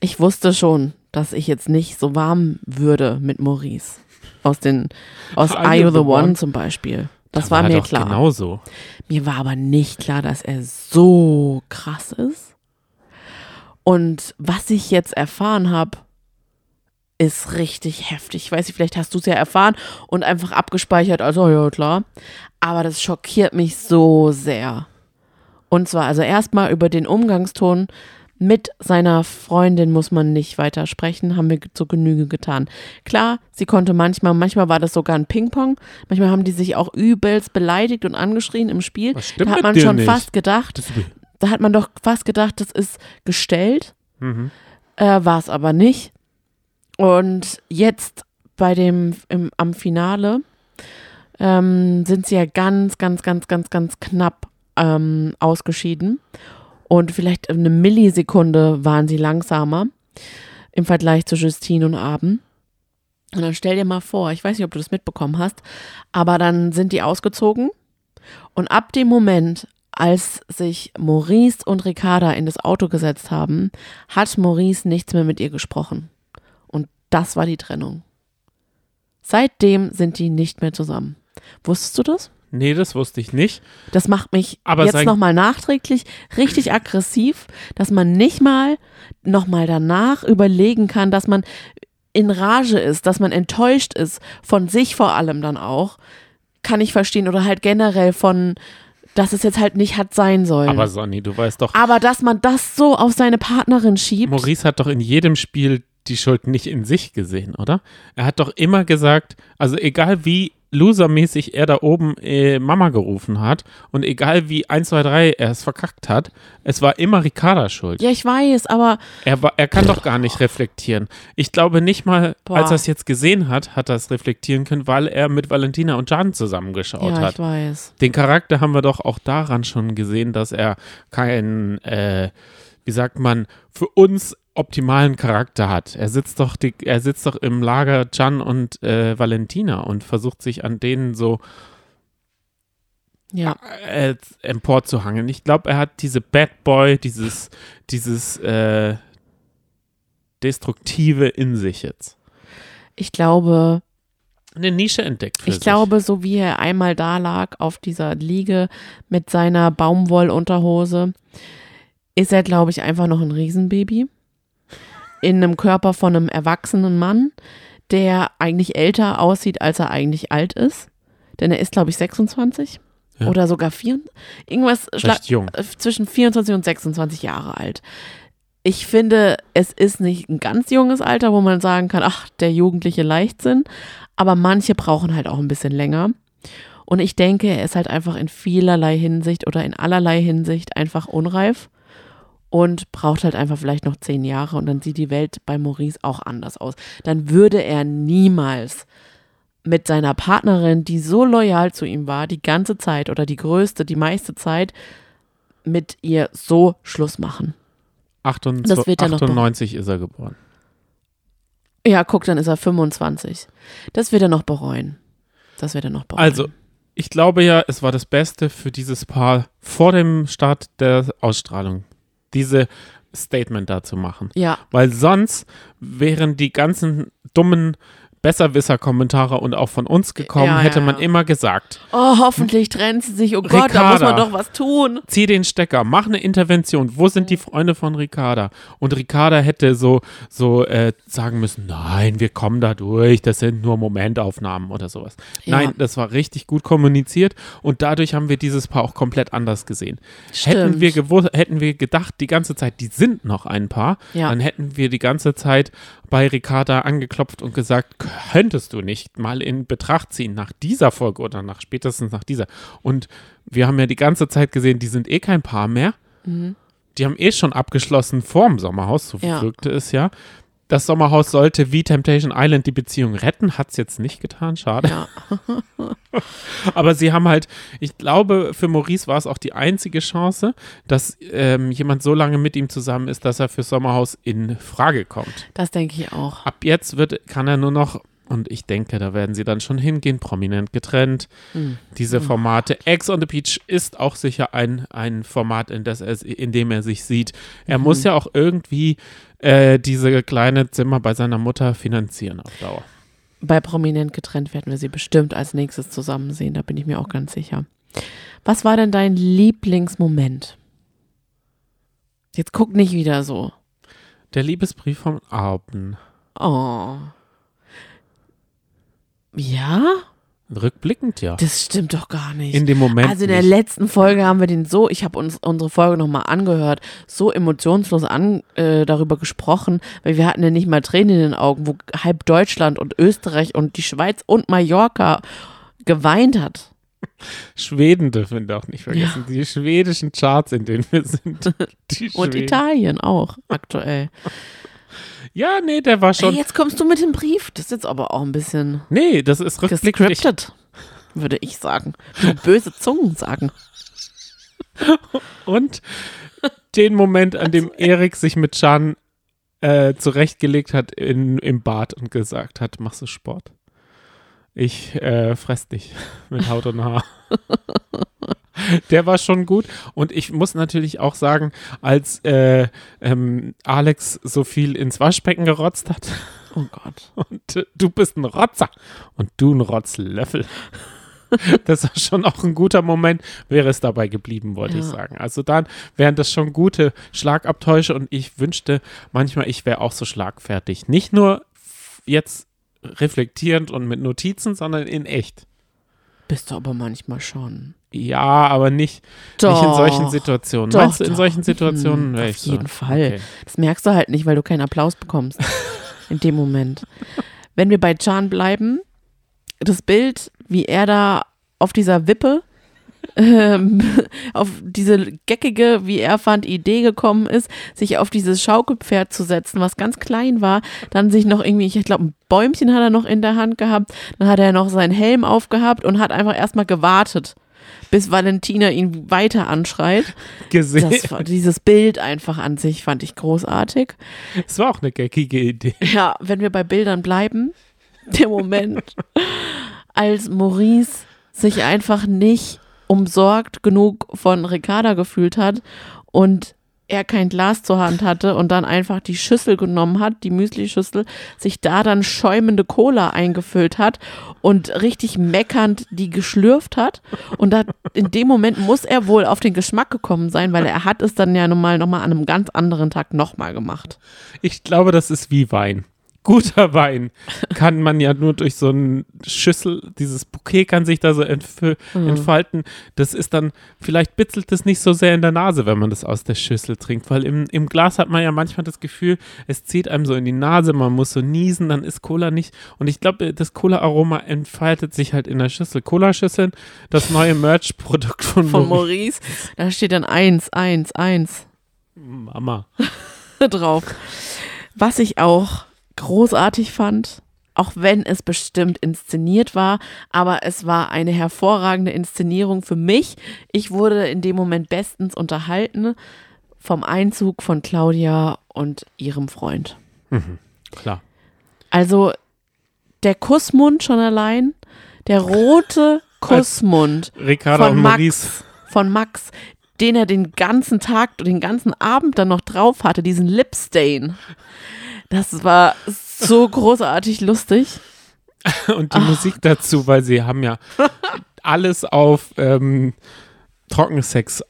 Ich wusste schon, dass ich jetzt nicht so warm würde mit Maurice. Aus den, aus Are You the One zum Beispiel. Das Da war er mir klar. Genauso. Mir war aber nicht klar, dass er so krass ist. Und was ich jetzt erfahren habe, ist richtig heftig. Ich weiß nicht, vielleicht hast du es ja erfahren und einfach abgespeichert, also ja klar. Aber das schockiert mich so sehr. Und zwar, also erstmal über den Umgangston mit seiner Freundin muss man nicht weiter sprechen, haben wir zur Genüge getan. Klar, sie konnte manchmal, manchmal war das sogar ein Ping-Pong, manchmal haben die sich auch übelst beleidigt und angeschrien im Spiel. Da hat man schon nicht? fast gedacht, da hat man doch fast gedacht, das ist gestellt. mhm. Äh, war es aber nicht. Und jetzt bei dem im, am Finale ähm, sind sie ja ganz, ganz, ganz, ganz, ganz knapp ähm, ausgeschieden. Und vielleicht eine Millisekunde waren sie langsamer im Vergleich zu Justine und Abend. Und dann stell dir mal vor, ich weiß nicht, ob du das mitbekommen hast, aber dann sind die ausgezogen und ab dem Moment, als sich Maurice und Ricarda in das Auto gesetzt haben, hat Maurice nichts mehr mit ihr gesprochen. Und das war die Trennung. Seitdem sind die nicht mehr zusammen. Wusstest du das? Nee, das wusste ich nicht. Das macht mich Aber jetzt nochmal nachträglich richtig aggressiv, dass man nicht mal nochmal danach überlegen kann, dass man in Rage ist, dass man enttäuscht ist, von sich vor allem dann auch, kann ich verstehen. Oder halt generell von, dass es jetzt halt nicht hat sein sollen. Aber Sonny, du weißt doch, Aber dass man das so auf seine Partnerin schiebt. Maurice hat doch in jedem Spiel die Schuld nicht in sich gesehen, oder? Er hat doch immer gesagt, also egal wie losermäßig er da oben äh, Mama gerufen hat und egal wie 1, 2, 3 er es verkackt hat, es war immer Ricarda schuld. Ja, ich weiß, aber Er, war, er kann doch gar nicht reflektieren. Ich glaube nicht mal, Boah. als er es jetzt gesehen hat, hat er es reflektieren können, weil er mit Valentina und Jan zusammengeschaut ja, hat. ich weiß. Den Charakter haben wir doch auch daran schon gesehen, dass er keinen, äh, wie sagt man, für uns optimalen Charakter hat. Er sitzt doch, die, er sitzt doch im Lager Jan und äh, Valentina und versucht sich an denen so Ja. äh, emporzuhangeln. Ich glaube, er hat diese Bad Boy, dieses, dieses äh, Destruktive in sich jetzt. Ich glaube, Eine Nische entdeckt Ich sich. glaube, so wie er einmal da lag auf dieser Liege mit seiner Baumwollunterhose, ist er, glaube ich, einfach noch ein Riesenbaby. In einem Körper von einem erwachsenen Mann, der eigentlich älter aussieht, als er eigentlich alt ist. Denn er ist, glaube ich, 26 Ja. oder sogar 4, irgendwas zwischen 24 und 26 Jahre alt. Ich finde, es ist nicht ein ganz junges Alter, wo man sagen kann, ach, der jugendliche Leichtsinn, aber manche brauchen halt auch ein bisschen länger. Und ich denke, er ist halt einfach in vielerlei Hinsicht oder in allerlei Hinsicht einfach unreif und braucht halt einfach vielleicht noch zehn Jahre und dann sieht die Welt bei Maurice auch anders aus. Dann würde er niemals mit seiner Partnerin, die so loyal zu ihm war, die ganze Zeit oder die größte, die meiste Zeit, mit ihr so Schluss machen. 28, Das wird er noch 98 ist er geboren. Ja, guck, dann ist er 25. Das wird er noch bereuen. Das wird er noch bereuen. Also, ich glaube ja, es war das Beste für dieses Paar vor dem Start der Ausstrahlung, diese Statement da zu machen. Ja, Weil sonst wären die ganzen dummen Besserwisser-Kommentare und auch von uns gekommen, Ja, ja, hätte man ja. immer gesagt, oh, hoffentlich trennt sie sich. Oh Gott, da muss man doch was tun. zieh den Stecker, mach eine Intervention. Wo sind die Freunde von Ricarda? Und Ricarda hätte so, so äh, sagen müssen, nein, wir kommen da durch, das sind nur Momentaufnahmen oder sowas. Ja. Nein, das war richtig gut kommuniziert und dadurch haben wir dieses Paar auch komplett anders gesehen. Hätten wir, gewusst, hätten wir gedacht, die ganze Zeit, die sind noch ein Paar, Ja. dann hätten wir die ganze Zeit bei Ricarda angeklopft und gesagt, könntest du nicht mal in Betracht ziehen nach dieser Folge oder nach spätestens nach dieser. Und wir haben ja die ganze Zeit gesehen, die sind eh kein Paar mehr. Die haben eh schon abgeschlossen vorm Sommerhaus, so Mhm. Ja. wirkte es ja. Das Sommerhaus sollte wie Temptation Island die Beziehung retten, hat es jetzt nicht getan, schade. Ja. Aber sie haben halt, ich glaube, für Maurice war es auch die einzige Chance, dass ähm, jemand so lange mit ihm zusammen ist, dass er für Sommerhaus in Frage kommt. Das denke ich auch. Ab jetzt wird, kann er nur noch, und ich denke, da werden sie dann schon hingehen, prominent getrennt. Hm. Diese Formate. Ex on the Beach ist auch sicher ein, ein Format, in, das er, in dem er sich sieht. Er Mhm. muss ja auch irgendwie äh, diese kleine Zimmer bei seiner Mutter finanzieren auf Dauer. Bei Prominent getrennt werden wir sie bestimmt als nächstes zusammen sehen, da bin ich mir auch ganz sicher. Was war denn dein Lieblingsmoment? Jetzt guck nicht wieder so. Der Liebesbrief von Arben. Oh. Ja? Rückblickend ja. Das stimmt doch gar nicht. In dem Moment. also in der nicht. letzten Folge haben wir den so, ich habe uns unsere Folge nochmal angehört, so emotionslos an, äh, darüber gesprochen, weil wir hatten ja nicht mal Tränen in den Augen, wo halb Deutschland und Österreich und die Schweiz und Mallorca geweint hat. Schweden dürfen wir auch nicht vergessen. Die schwedischen Charts, in denen wir sind. Und Schweden. Italien auch aktuell. Ja, nee, der war Ey, schon. jetzt kommst du mit dem Brief. Das ist jetzt aber auch ein bisschen Nee, das ist rückblickend. Würde ich sagen. Nur böse Zungen sagen. Und den Moment, an dem Erik sich mit Can äh, zurechtgelegt hat in, im Bad und gesagt hat, machst du Sport? Ich äh, fress dich mit Haut und Haar. Der war schon gut. Und ich muss natürlich auch sagen, als äh, ähm, Alex so viel ins Waschbecken gerotzt hat. Oh Gott. Und äh, du bist ein Rotzer. Und du ein Rotzlöffel. Das war schon auch ein guter Moment, wäre es dabei geblieben, wollte ich Ja. sagen. Also dann wären das schon gute Schlagabtäusche und ich wünschte manchmal, ich wäre auch so schlagfertig. Nicht nur jetzt reflektierend und mit Notizen, sondern in echt. Bist du aber manchmal schon. Ja, aber nicht, Doch. nicht in solchen Situationen. Doch, Meinst du, in doch. solchen Situationen Hm, wäre auf ich so? jeden Fall. Okay. Das merkst du halt nicht, weil du keinen Applaus bekommst. in dem Moment. Wenn wir bei Chan bleiben, das Bild, wie er da auf dieser Wippe ähm, auf diese geckige, wie er fand, Idee gekommen ist, sich auf dieses Schaukelpferd zu setzen, was ganz klein war, dann sich noch irgendwie, ich glaube, ein Bäumchen hat er noch in der Hand gehabt, dann hat er noch seinen Helm aufgehabt und hat einfach erstmal gewartet, bis Valentina ihn weiter anschreit. Gesehen. Das dieses Bild einfach an sich fand ich großartig. Es war auch eine geckige Idee. Ja, wenn wir bei Bildern bleiben, der Moment, als Maurice sich einfach nicht umsorgt genug von Ricarda gefühlt hat und er kein Glas zur Hand hatte und dann einfach die Schüssel genommen hat, die Müsli-Schüssel, sich da dann schäumende Cola eingefüllt hat und richtig meckernd die geschlürft hat. Und da, in dem Moment muss er wohl auf den Geschmack gekommen sein, weil er hat es dann ja nun mal nochmal an einem ganz anderen Tag nochmal gemacht. Ich glaube, das ist wie Wein. Guter Wein kann man ja nur durch so eine Schüssel, dieses Bouquet kann sich da so entf entfalten. Das ist dann, vielleicht bitzelt es nicht so sehr in der Nase, wenn man das aus der Schüssel trinkt, weil im, im Glas hat man ja manchmal das Gefühl, es zieht einem so in die Nase, man muss so niesen, dann ist Cola nicht. Und ich glaube, das Cola-Aroma entfaltet sich halt in der Schüssel. Cola-Schüsseln, das neue Merch-Produkt von, von Maurice. Maurice. Da steht dann eins, eins, eins Mama. drauf. Was ich auch großartig fand, auch wenn es bestimmt inszeniert war, aber es war eine hervorragende Inszenierung für mich. Ich wurde in dem Moment bestens unterhalten vom Einzug von Claudia und ihrem Freund. Klar. Also der Kussmund schon allein, der rote Kussmund von und Max, Maurice. von Max, den er den ganzen Tag, den ganzen Abend dann noch drauf hatte, diesen Lipstain. Das war so großartig lustig. und die Musik dazu, weil sie haben ja alles auf ähm, Trockensex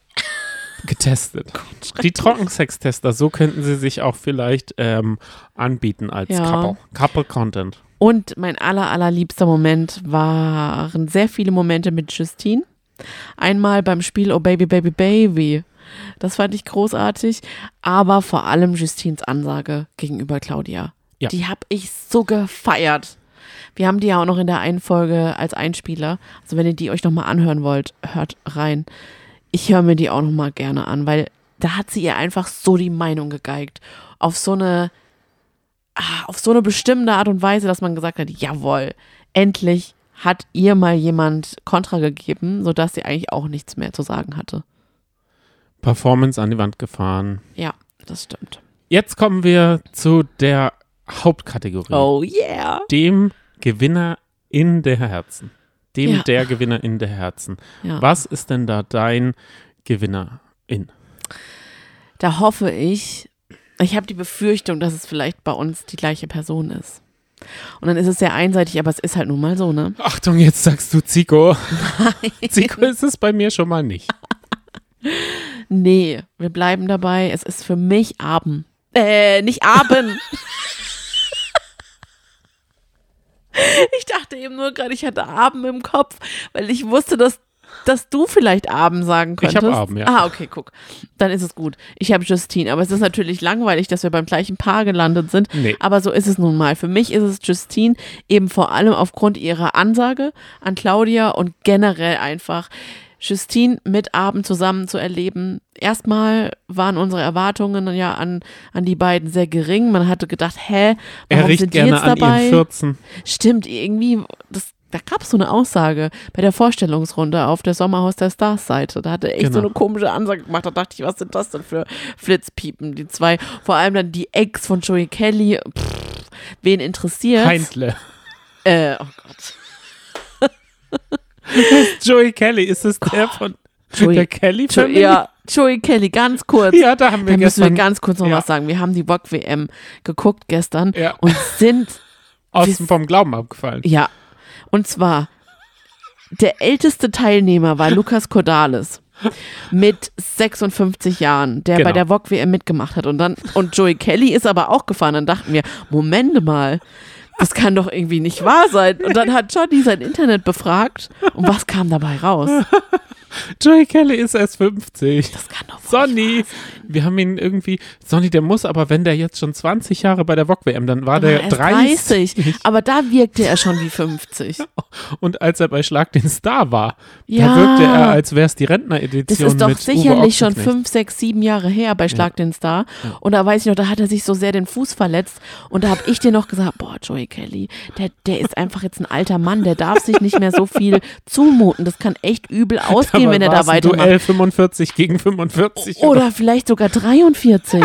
getestet. Die Trockensex-Tester, so könnten sie sich auch vielleicht ähm, anbieten als Ja. Couple. Couple Content. Und mein aller, allerliebster Moment waren sehr viele Momente mit Justine. Einmal beim Spiel Oh Baby, Baby, Baby. Das fand ich großartig. Aber vor allem Justines Ansage gegenüber Claudia. Ja. Die habe ich so gefeiert. Wir haben die ja auch noch in der einen Folge als Einspieler. Also wenn ihr die euch nochmal anhören wollt, hört rein. Ich höre mir die auch nochmal gerne an, weil da hat sie ihr einfach so die Meinung gegeigt. Auf so eine ah, auf so eine bestimmte Art und Weise, dass man gesagt hat, jawohl, endlich hat ihr mal jemand Kontra gegeben, sodass sie eigentlich auch nichts mehr zu sagen hatte. Performance an die Wand gefahren. Ja, das stimmt. Jetzt kommen wir zu der Hauptkategorie. Oh yeah. Dem Gewinner in der Herzen. Dem Ja. der Gewinner in der Herzen. Ja. Was ist denn da dein Gewinner in? Da hoffe ich, ich habe die Befürchtung, dass es vielleicht bei uns die gleiche Person ist. Und dann ist es sehr einseitig, aber es ist halt nun mal so, ne? Achtung, jetzt sagst du Zico. Zico ist es bei mir schon mal nicht. Nee, wir bleiben dabei. Es ist für mich Abend. Äh, nicht Abend. ich dachte eben nur gerade, ich hatte Abend im Kopf, weil ich wusste, dass, dass du vielleicht Abend sagen Ich hab könntest. Abend, ja. Ah, okay, guck. Dann ist es gut. Ich habe Justine, aber es ist natürlich langweilig, dass wir beim gleichen Paar gelandet sind. Nee. Aber so ist es nun mal. Für mich ist es Justine eben vor allem aufgrund ihrer Ansage an Claudia und generell einfach Justine mit Abend zusammen zu erleben. Erstmal waren unsere Erwartungen ja an, an die beiden sehr gering. Man hatte gedacht, hä, Er warum riecht sind die gerne jetzt an dabei? ihren 14. Stimmt, irgendwie, das da gab es so eine Aussage bei der Vorstellungsrunde auf der Sommerhaus der Stars Seite. Da hat er echt so Genau. eine komische Ansage gemacht. Da dachte ich, was sind das denn für Flitzpiepen? Die zwei, vor allem dann die Ex von Joey Kelly. Pff, wen interessiert? Heintle. Äh, oh Gott. Joey Kelly, ist es der von Joey- der Kelly Jo Family? ja, Joey Kelly, ganz kurz. Ja, da haben wir Da müssen wir gestern ganz kurz noch Ja. was sagen. Wir haben die VOG WM geguckt gestern Ja. und sind aus vom Glauben abgefallen. Ja, und zwar der älteste Teilnehmer war Lukas Cordalis mit 56 Jahren, der Genau. bei der VOG WM mitgemacht hat und dann und Joey Kelly ist aber auch gefahren. Dann dachten wir, Moment mal, das kann doch irgendwie nicht wahr sein. Und dann hat Johnny sein Internet befragt und was kam dabei raus? Joey Kelly ist erst 50. Das kann doch Sonny, wir haben ihn irgendwie, Sonny, der muss aber, wenn der jetzt schon 20 Jahre bei der VOG WM, dann war der erst 30. 30. Aber da wirkte er schon wie 50. Und als er bei Schlag den Star war, Ja. da wirkte er, als wäre es die Das Rentneredition ist doch sicherlich schon Ochsenknecht. fünf, sechs, sieben Jahre her bei Schlag den Star. Und da weiß ich noch, da hat er sich so sehr den Fuß verletzt. Und da habe ich dir noch gesagt, boah, Joey Kelly, der, der ist einfach jetzt ein alter Mann, der darf sich nicht mehr so viel zumuten. Das kann echt übel ausgehen, Aber wenn er da weitermacht. Duell 45 gegen 45. Oder vielleicht sogar 43.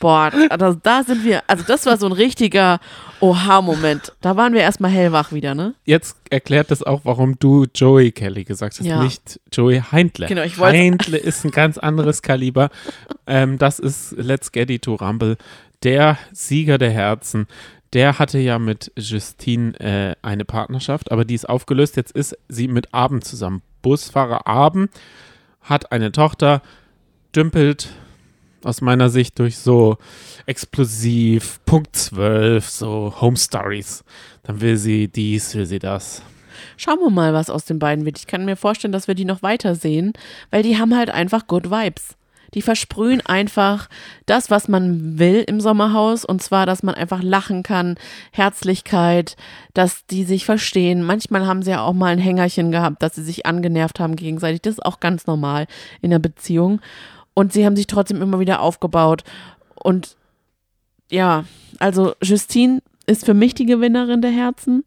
Boah, da, da sind wir, also das war so ein richtiger Oha-Moment. Da waren wir erstmal hellwach wieder, ne? Jetzt erklärt das auch, warum du Joey Kelly gesagt hast, Ja. nicht Joey Heintle. Genau, ich wollte- Heintle ist ein ganz anderes Kaliber. Ähm, das ist Let's Get It to Rumble, der Sieger der Herzen. Der hatte ja mit Justine äh, eine Partnerschaft, aber die ist aufgelöst. Jetzt ist sie mit Abend zusammen. Busfahrer Abend hat eine Tochter, dümpelt aus meiner Sicht durch so explosiv, Punkt 12, so Home Stories. Dann will sie dies, will sie das. Schauen wir mal, was aus den beiden wird. Ich kann mir vorstellen, dass wir die noch weiter sehen, weil die haben halt einfach Good Vibes. Die versprühen einfach das, was man will im Sommerhaus, und zwar, dass man einfach lachen kann, Herzlichkeit, dass die sich verstehen. Manchmal haben sie ja auch mal ein Hängerchen gehabt, dass sie sich angenervt haben gegenseitig. Das ist auch ganz normal in der Beziehung. Und sie haben sich trotzdem immer wieder aufgebaut. Und ja, also Justine ist für mich die Gewinnerin der Herzen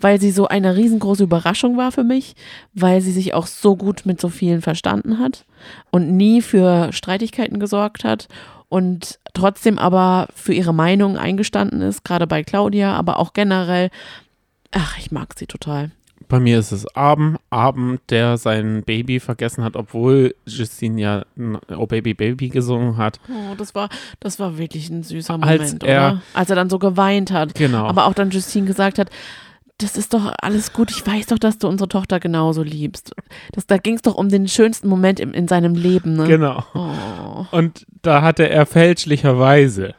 weil sie so eine riesengroße Überraschung war für mich, weil sie sich auch so gut mit so vielen verstanden hat und nie für Streitigkeiten gesorgt hat und trotzdem aber für ihre Meinung eingestanden ist, gerade bei Claudia, aber auch generell. Ach, ich mag sie total. Bei mir ist es Abend, Abend, der sein Baby vergessen hat, obwohl Justine ja Oh Baby Baby gesungen hat. Oh, das war, das war wirklich ein süßer Als Moment, er- oder? Als er dann so geweint hat. Genau. Aber auch dann Justine gesagt hat, das ist doch alles gut. Ich weiß doch, dass du unsere Tochter genauso liebst. Das, da ging es doch um den schönsten Moment in, in seinem Leben. Ne? genau. Oh. Und da hatte er fälschlicherweise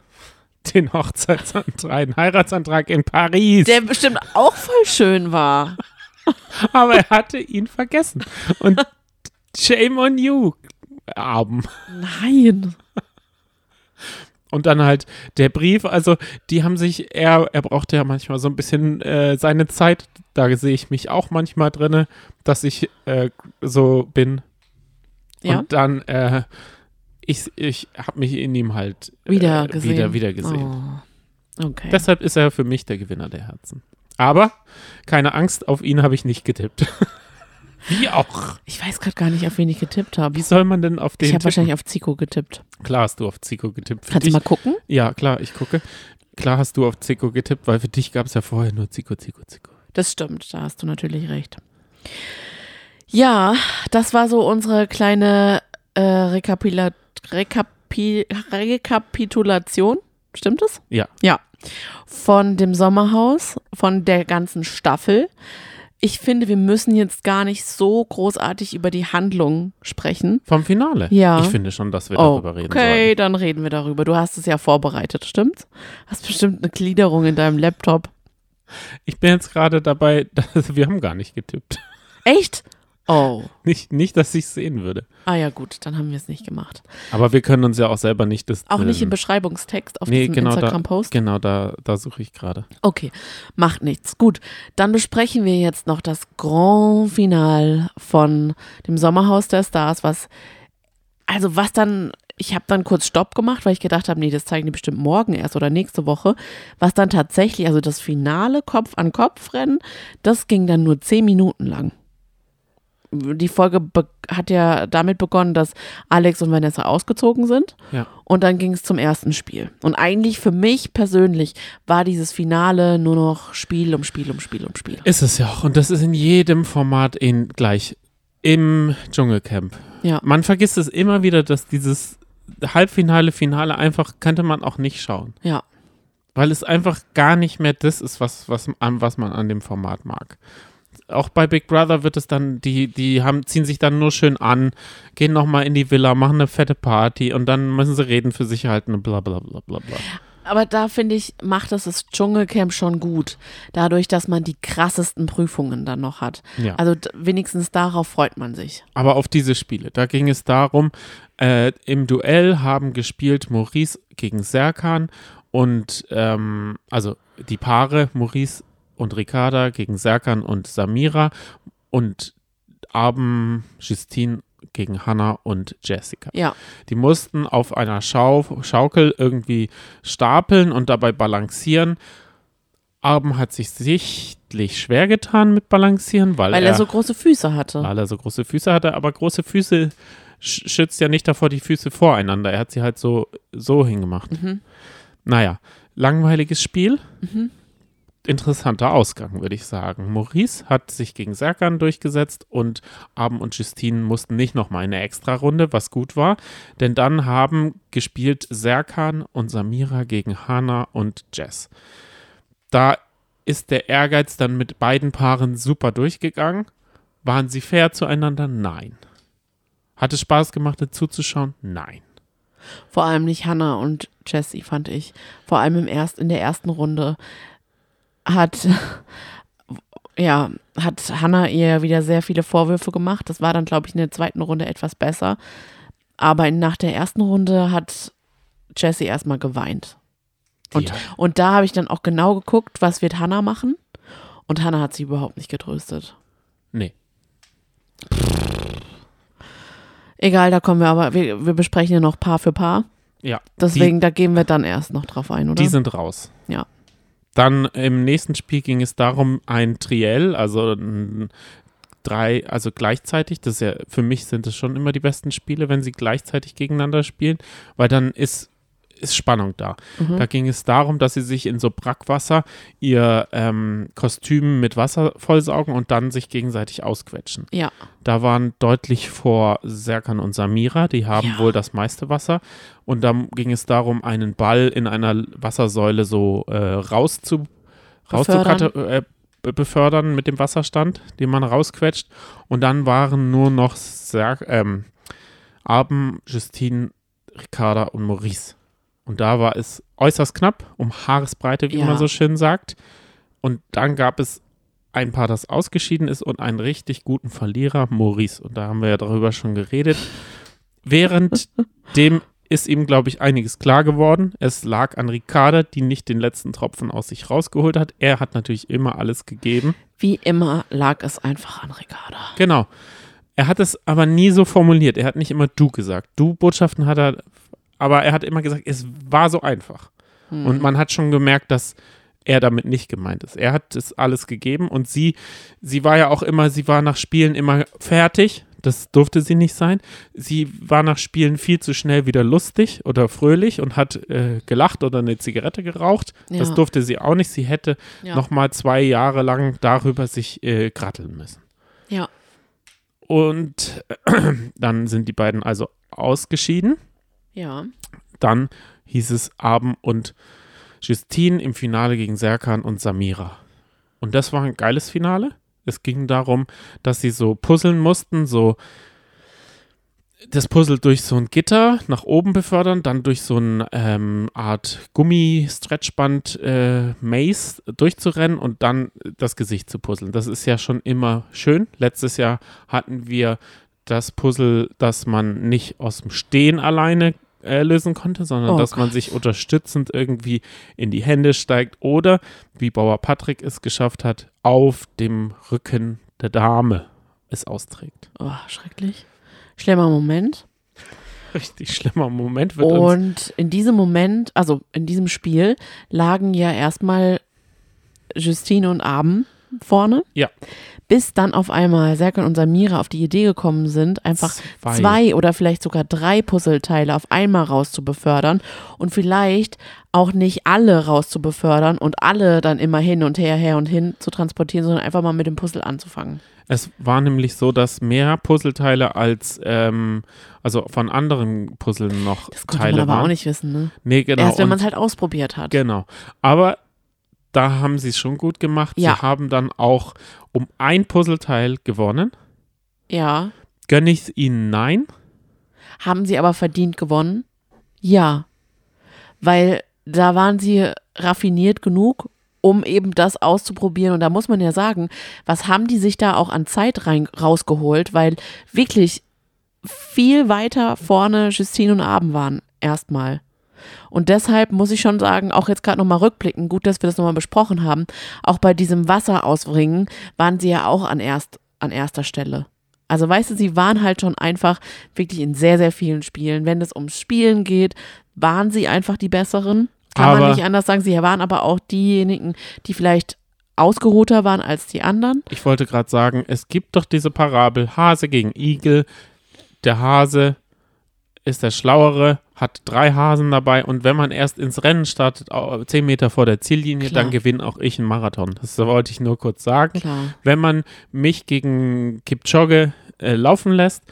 den Hochzeitsantrag, einen Heiratsantrag in Paris. Der bestimmt auch voll schön war. aber er hatte ihn vergessen. Und shame on you, Abend. Nein. Und dann halt der Brief, also die haben sich, er, er brauchte ja manchmal so ein bisschen äh, seine Zeit. Da sehe ich mich auch manchmal drinne, dass ich äh, so bin. Ja. Und dann, äh, ich, ich habe mich in ihm halt äh, Wieder gesehen. Wieder, wieder gesehen. Oh. Okay. Deshalb ist er für mich der Gewinner der Herzen. Aber keine Angst, auf ihn habe ich nicht getippt. Wie auch. ich weiß gerade gar nicht, auf wen ich getippt habe. Wie soll man denn auf den Ich habe wahrscheinlich auf Zico getippt. Klar hast du auf Zico getippt. Für Kannst du dich, mal gucken? ja, klar, ich gucke. Klar hast du auf Zico getippt, weil für dich gab es ja vorher nur Zico, Zico, Zico. Das stimmt, da hast du natürlich recht. Ja, das war so unsere kleine äh, Rekapila Rekapi Rekapitulation. Stimmt es? Ja. Ja. Von dem Sommerhaus, von der ganzen Staffel. Ich finde, wir müssen jetzt gar nicht so großartig über die Handlung sprechen. Vom Finale. Ja. Ich finde schon, dass wir Oh, darüber reden okay, sollen. dann reden wir darüber. Du hast es ja vorbereitet, stimmt's? Hast bestimmt eine Gliederung in deinem Laptop. Ich bin jetzt gerade dabei, dass, wir haben gar nicht getippt. Echt? Oh. Nicht, nicht dass ich es sehen würde. Ah ja, gut, dann haben wir es nicht gemacht. Aber wir können uns ja auch selber nicht das. Auch nicht im ähm, Beschreibungstext auf Nee, diesem genau da, Instagram-Post? genau da, da suche ich gerade. Okay, macht nichts. Gut, dann besprechen wir jetzt noch das Grand Final von dem Sommerhaus der Stars, was, also was dann ich habe dann kurz Stopp gemacht, weil ich gedacht habe, nee, das zeigen die bestimmt morgen erst oder nächste Woche. Was dann tatsächlich, also das finale Kopf-an-Kopf-Rennen, das ging dann nur zehn Minuten lang. Die Folge hat ja damit begonnen, dass Alex und Vanessa ausgezogen sind. Ja. Und dann ging es zum ersten Spiel. Und eigentlich für mich persönlich war dieses Finale nur noch Spiel um Spiel um Spiel um Spiel. Ist es ja auch. Und das ist in jedem Format in gleich. Im Dschungelcamp. Ja. Man vergisst es immer wieder, dass dieses Halbfinale, Finale einfach könnte man auch nicht schauen. Ja. Weil es einfach gar nicht mehr das ist, was, was, was man an dem Format mag. Auch bei Big Brother wird es dann, die, die haben, ziehen sich dann nur schön an, gehen nochmal in die Villa, machen eine fette Party und dann müssen sie reden für sich halten und bla bla bla bla bla. Aber da finde ich, macht das das Dschungelcamp schon gut. Dadurch, dass man die krassesten Prüfungen dann noch hat. Ja. Also wenigstens darauf freut man sich. Aber auf diese Spiele, da ging es darum, äh, im Duell haben gespielt Maurice gegen Serkan und ähm, also die Paare Maurice und Ricarda gegen Serkan und Samira und Abend Justine gegen Hannah und Jessica. Ja. Die mussten auf einer Schau Schaukel irgendwie stapeln und dabei balancieren. Abend hat sich sichtlich schwer getan mit Balancieren, weil, Weil er so große Füße hatte. weil er so große Füße hatte, aber große Füße sch schützt ja nicht davor die Füße voreinander. Er hat sie halt so, so hingemacht. Mhm. Naja, langweiliges Spiel. Interessanter Ausgang, würde ich sagen. Maurice hat sich gegen Serkan durchgesetzt und Abend und Justine mussten nicht nochmal eine Extra-Runde, was gut war, denn dann haben gespielt Serkan und Samira gegen Hannah und Jess. Da ist der Ehrgeiz dann mit beiden Paaren super durchgegangen. Waren sie fair zueinander? Nein. Hat es Spaß gemacht, dazu zu schauen? Nein. Vor allem nicht Hannah und Jessie, fand ich. Vor allem im erst, in der ersten Runde hat, ja, hat Hannah ihr wieder sehr viele Vorwürfe gemacht. Das war dann, glaube ich, in der zweiten Runde etwas besser. Aber nach der ersten Runde hat Jessie erstmal geweint. Und, Ja. und da habe ich dann auch genau geguckt, was wird Hannah machen. Und Hannah hat sie überhaupt nicht getröstet. Nee. Egal, da kommen wir aber, wir, wir besprechen ja noch Paar für Paar. Ja. Deswegen, da gehen wir dann erst noch drauf ein, oder? Die sind raus. Ja. Dann im nächsten Spiel ging es darum, ein Triell, also ein drei, also gleichzeitig, das ist ja, für mich sind es schon immer die besten Spiele, wenn sie gleichzeitig gegeneinander spielen, weil dann ist, ist Spannung da. Da ging es darum, dass sie sich in so Brackwasser ihr ähm, Kostüm mit Wasser vollsaugen und dann sich gegenseitig ausquetschen. ja. Da waren deutlich vor Serkan und Samira, die haben Ja. wohl das meiste Wasser. Und dann ging es darum, einen Ball in einer Wassersäule so äh, rauszu, Befördern. rauszukate- äh, be- befördern mit dem Wasserstand, den man rausquetscht. Und dann waren nur noch Ser ähm, Abend, Justine, Ricarda und Maurice. Und da war es äußerst knapp, um Haaresbreite, wie Ja. man so schön sagt. Und dann gab es ein Paar, das ausgeschieden ist und einen richtig guten Verlierer, Maurice. Und da haben wir ja darüber schon geredet. Während dem ist ihm, glaube ich, einiges klar geworden. Es lag an Ricarda, die nicht den letzten Tropfen aus sich rausgeholt hat. Er hat natürlich immer alles gegeben. Wie immer lag es einfach an Ricarda. Genau. Er hat es aber nie so formuliert. Er hat nicht immer du gesagt. Du-Botschaften hat er, aber er hat immer gesagt, es war so einfach. Und man hat schon gemerkt, dass er damit nicht gemeint ist. Er hat es alles gegeben und sie, sie war ja auch immer, sie war nach Spielen immer fertig. Das durfte sie nicht sein. Sie war nach Spielen viel zu schnell wieder lustig oder fröhlich und hat äh, gelacht oder eine Zigarette geraucht. Das Ja. durfte sie auch nicht. Sie hätte Ja. noch mal zwei Jahre lang darüber sich äh, gratteln müssen. Ja. Und dann sind die beiden also ausgeschieden. Ja. Dann hieß es Abend und Justine im Finale gegen Serkan und Samira. Und das war ein geiles Finale. Es ging darum, dass sie so puzzeln mussten, so das Puzzle durch so ein Gitter nach oben befördern, dann durch so eine ähm, Art Gummi-Stretchband äh, durchzurennen und dann das Gesicht zu puzzeln. Das ist ja schon immer schön. Letztes Jahr hatten wir das Puzzle, dass man nicht aus dem Stehen alleine äh, lösen konnte, sondern Oh dass man Gott. sich unterstützend irgendwie in die Hände steigt oder, wie Bauer Patrick es geschafft hat, auf dem Rücken der Dame es austrägt. Oh, schrecklich. Schlimmer Moment. Richtig schlimmer Moment wird uns. Und in diesem Moment, also in diesem Spiel, lagen ja erstmal Justine und Abend vorne. Ja. Bis dann auf einmal Serkan und Samira auf die Idee gekommen sind, einfach Zwei. zwei, oder vielleicht sogar drei Puzzleteile auf einmal rauszubefördern und vielleicht auch nicht alle rauszubefördern und alle dann immer hin und her, her und hin zu transportieren, sondern einfach mal mit dem Puzzle anzufangen. Es war nämlich so, dass mehr Puzzleteile als, ähm, also von anderen Puzzeln noch Das konnte Teile man aber waren. auch nicht wissen, ne? Nee, genau. Erst wenn man es halt ausprobiert hat. Genau. Aber da haben sie es schon gut gemacht. Ja. Sie haben dann auch um ein Puzzleteil gewonnen. Ja. Gönne ich es ihnen? Nein. Haben sie aber verdient gewonnen? Ja. Weil da waren sie raffiniert genug, um eben das auszuprobieren. Und da muss man ja sagen, was haben die sich da auch an Zeit rein, rausgeholt, weil wirklich viel weiter vorne Justine und Abend waren erstmal. Und deshalb muss ich schon sagen, auch jetzt gerade nochmal rückblicken, gut, dass wir das nochmal besprochen haben, auch bei diesem Wasserausbringen waren sie ja auch an, erst, an erster Stelle. Also weißt du, sie waren halt schon einfach wirklich in sehr, sehr vielen Spielen. Wenn es ums Spielen geht, waren sie einfach die Besseren. Kann Aber- man nicht anders sagen. Sie waren aber auch diejenigen, die vielleicht ausgeruhter waren als die anderen. Ich wollte gerade sagen, es gibt doch diese Parabel Hase gegen Igel. Der Hase ist der Schlauere, hat drei Hasen dabei und wenn man erst ins Rennen startet, zehn Meter vor der Ziellinie, Klar. dann gewinne auch ich einen Marathon. Das wollte ich nur kurz sagen. Klar. Wenn man mich gegen Kipchoge äh, laufen lässt,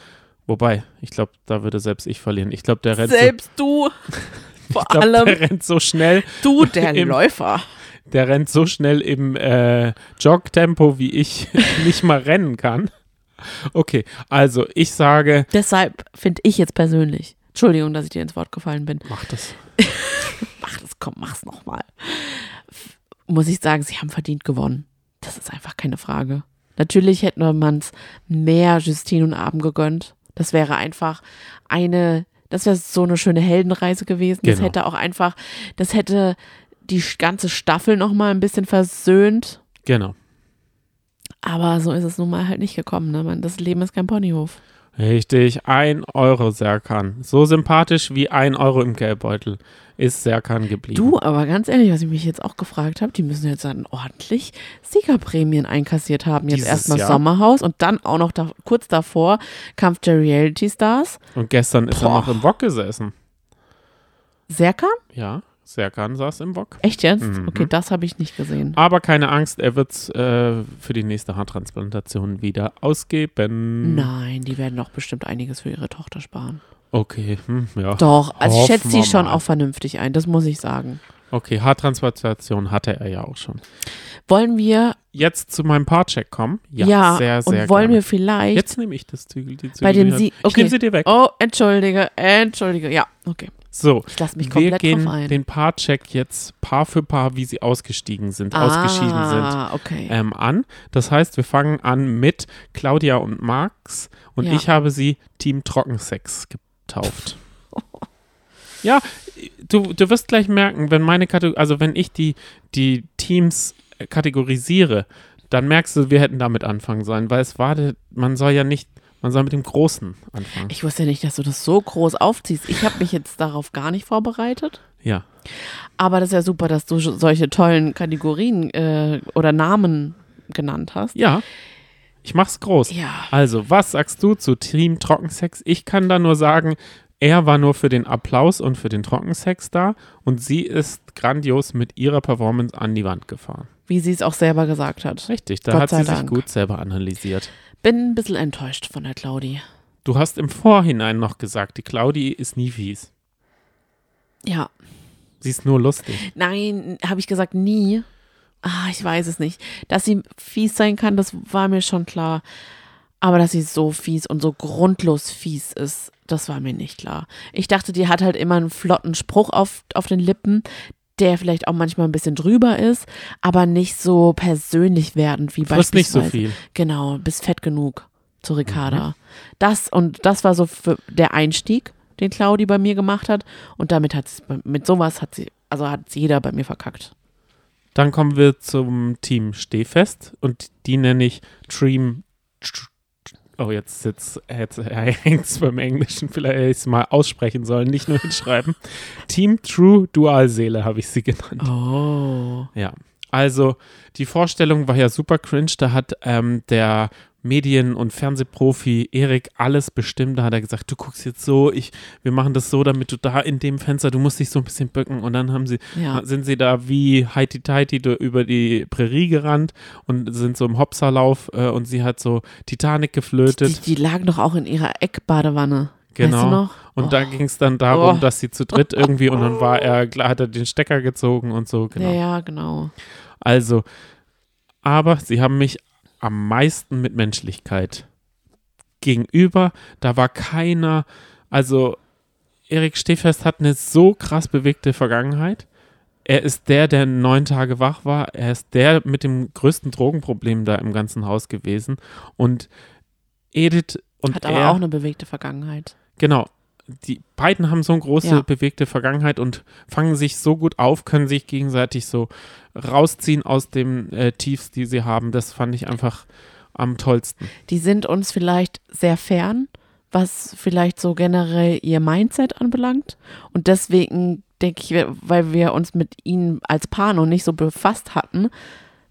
wobei, ich glaube, da würde selbst ich verlieren. Ich glaube, der rennt so, Selbst du, vor glaub, allem der rennt so schnell, du, der im- Läufer. der rennt so schnell im äh, Jogtempo, wie ich nicht mal rennen kann. Okay, also ich sage, Deshalb finde ich jetzt persönlich, Entschuldigung, dass ich dir ins Wort gefallen bin, mach das. mach das, komm, mach's nochmal. Muss ich sagen, sie haben verdient gewonnen. Das ist einfach keine Frage. Natürlich hätte man es mehr Justine und Abend gegönnt. Das wäre einfach eine, das wäre so eine schöne Heldenreise gewesen. Das Genau. hätte auch einfach, das hätte die ganze Staffel nochmal ein bisschen versöhnt. Genau. Aber so ist es nun mal halt nicht gekommen. Ne? Man, das Leben ist kein Ponyhof. Richtig, ein Euro Serkan. So sympathisch wie ein Euro im Geldbeutel ist Serkan geblieben. Du, aber ganz ehrlich, was ich mich jetzt auch gefragt habe, die müssen jetzt dann ordentlich Siegerprämien einkassiert haben. Jetzt Dieses erstmal Jahr. Sommerhaus und dann auch noch da, kurz davor Kampf der Reality Stars. Und gestern ist er noch im Wok gesessen. Serkan? Ja, Serkan saß im Wok. Echt jetzt? Mhm. Okay, das habe ich nicht gesehen. Aber keine Angst, er wird äh, für die nächste Haartransplantation wieder ausgeben. Nein, die werden doch bestimmt einiges für ihre Tochter sparen. Okay, hm, ja. Doch, also ich schätze sie schon mal. auch vernünftig ein, das muss ich sagen. Okay, Haartransplantation hatte er ja auch schon. Wollen wir, Jetzt zu meinem Paarcheck kommen. Ja, ja, sehr, sehr und wollen gerne. wir vielleicht Jetzt nehme ich das Zügel, die Zügel bei dem. Sie, Ich okay. nehme sie dir weg. Oh, entschuldige, entschuldige, ja, okay. So, Ich lasse mich wir komplett gehen drauf ein. den Paarcheck jetzt Paar für Paar, wie sie ausgestiegen sind, ausgeschieden sind. Ah, okay. ähm, an. Das heißt, wir fangen an mit Claudia und Max und Ja. ich habe sie Team Trockensex getauft. ja, du, du wirst gleich merken, wenn meine Kategorie, also wenn ich die, die Teams äh, kategorisiere, dann merkst du, wir hätten damit anfangen sollen, weil es war, man soll ja nicht, man soll mit dem Großen anfangen. Ich wusste nicht, dass du das so groß aufziehst. Ich habe mich jetzt darauf gar nicht vorbereitet. ja. Aber das ist ja super, dass du solche tollen Kategorien äh, oder Namen genannt hast. Ja, ich mach's groß. Ja. Also, was sagst du zu Team Trockensex? Ich kann da nur sagen, er war nur für den Applaus und für den Trockensex da und sie ist grandios mit ihrer Performance an die Wand gefahren. Wie sie es auch selber gesagt hat. Richtig, da Gott hat sie sich Dank. gut selber analysiert. Bin ein bisschen enttäuscht von der Claudi. Du hast im Vorhinein noch gesagt, die Claudi ist nie fies. Ja. Sie ist nur lustig. Nein, habe ich gesagt, nie. Ah, ich weiß es nicht. Dass sie fies sein kann, das war mir schon klar. Aber dass sie so fies und so grundlos fies ist, das war mir nicht klar. Ich dachte, die hat halt immer einen flotten Spruch auf, auf den Lippen, der vielleicht auch manchmal ein bisschen drüber ist, aber nicht so persönlich werdend wie Frisst nicht so beispielsweise. viel. Mhm. Genau, bist fett genug zu Ricarda. Das und das war so der Einstieg, den Claudi bei mir gemacht hat. Und damit hat sie, mit sowas hat sie, also hat jeder bei mir verkackt. Dann kommen wir zum Team Stehfest und die nenne ich Dream. Oh, jetzt, jetzt, jetzt hängt es beim Englischen. Vielleicht hätte ich es mal aussprechen sollen, nicht nur hinschreiben. Team True Dualseele habe ich sie genannt. Oh. Ja. Also, die Vorstellung war ja super cringe. Da hat ähm, der Medien- und Fernsehprofi Erik alles bestimmt. Da hat er gesagt, du guckst jetzt so, ich, wir machen das so, damit du da in dem Fenster, du musst dich so ein bisschen bücken. Und dann haben sie, Ja. sind sie da wie Heidi Tighty über die Prärie gerannt und sind so im Hopserlauf äh, und sie hat so Titanic Die, geflötet. die lagen doch auch in ihrer Eckbadewanne. Weißt Genau. du noch? Und da Oh. ging es dann darum, Oh. dass sie zu dritt irgendwie und dann war er, klar, hat er den Stecker gezogen und so, genau. Ja, ja, genau. Also, aber sie haben mich am meisten mit Menschlichkeit gegenüber. Da war keiner, also Erik Stehfest hat eine so krass bewegte Vergangenheit. Er ist der, der neun Tage wach war. Er ist der mit dem größten Drogenproblem da im ganzen Haus gewesen. Und Edith und Hat aber er, auch eine bewegte Vergangenheit. Genau. Die beiden haben so eine große Ja. bewegte Vergangenheit und fangen sich so gut auf, können sich gegenseitig so rausziehen aus dem äh, Tiefs, die sie haben. Das fand ich einfach am tollsten. Die sind uns vielleicht sehr fern, was vielleicht so generell ihr Mindset anbelangt. Und deswegen denke ich, weil wir uns mit ihnen als Paar noch nicht so befasst hatten,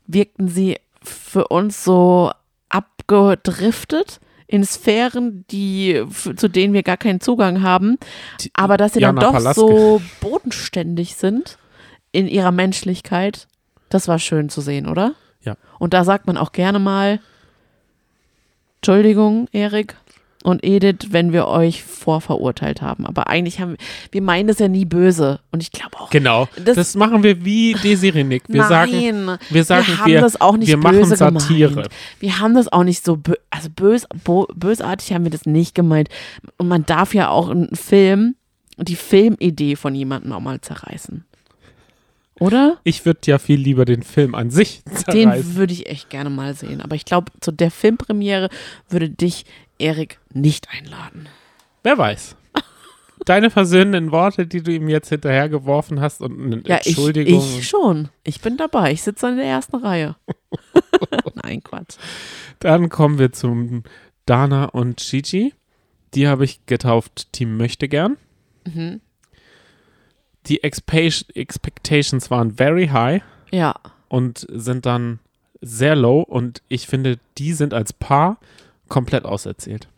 wirkten sie für uns so abgedriftet in Sphären, die, zu denen wir gar keinen Zugang haben. Aber dass sie Jana dann doch Palaske. so bodenständig sind in ihrer Menschlichkeit, das war schön zu sehen, oder? Ja. Und da sagt man auch gerne mal, Entschuldigung, Erik und Edith, wenn wir euch vorverurteilt haben. Aber eigentlich haben wir, wir meinen das ja nie böse. Und ich glaube auch, Genau. Das, Das- machen wir wie Desiree Nick. Wir nein, sagen, wir sagen, wir haben wir, das auch nicht wir machen böse Satire. gemeint. Wir haben das auch nicht so, bö also bös, bo bösartig haben wir das nicht gemeint. Und man darf ja auch einen Film, die Filmidee von jemandem auch mal zerreißen. Oder? Ich würde ja viel lieber den Film an sich zerreißen. Den würde ich echt gerne mal sehen. Aber ich glaube, zu der Filmpremiere würde dich Erik nicht einladen. Wer weiß. Deine versöhnenden Worte, die du ihm jetzt hinterhergeworfen hast und eine Ja, ich, Entschuldigung. ich schon. Ich bin dabei. Ich sitze in der ersten Reihe. Nein, Quatsch. Dann kommen wir zum Dana und Gigi. Die habe ich getauft Team möchte gern. Mhm. Die Expe- Expectations waren very high Ja, und sind dann sehr low und ich finde, die sind als Paar komplett auserzählt.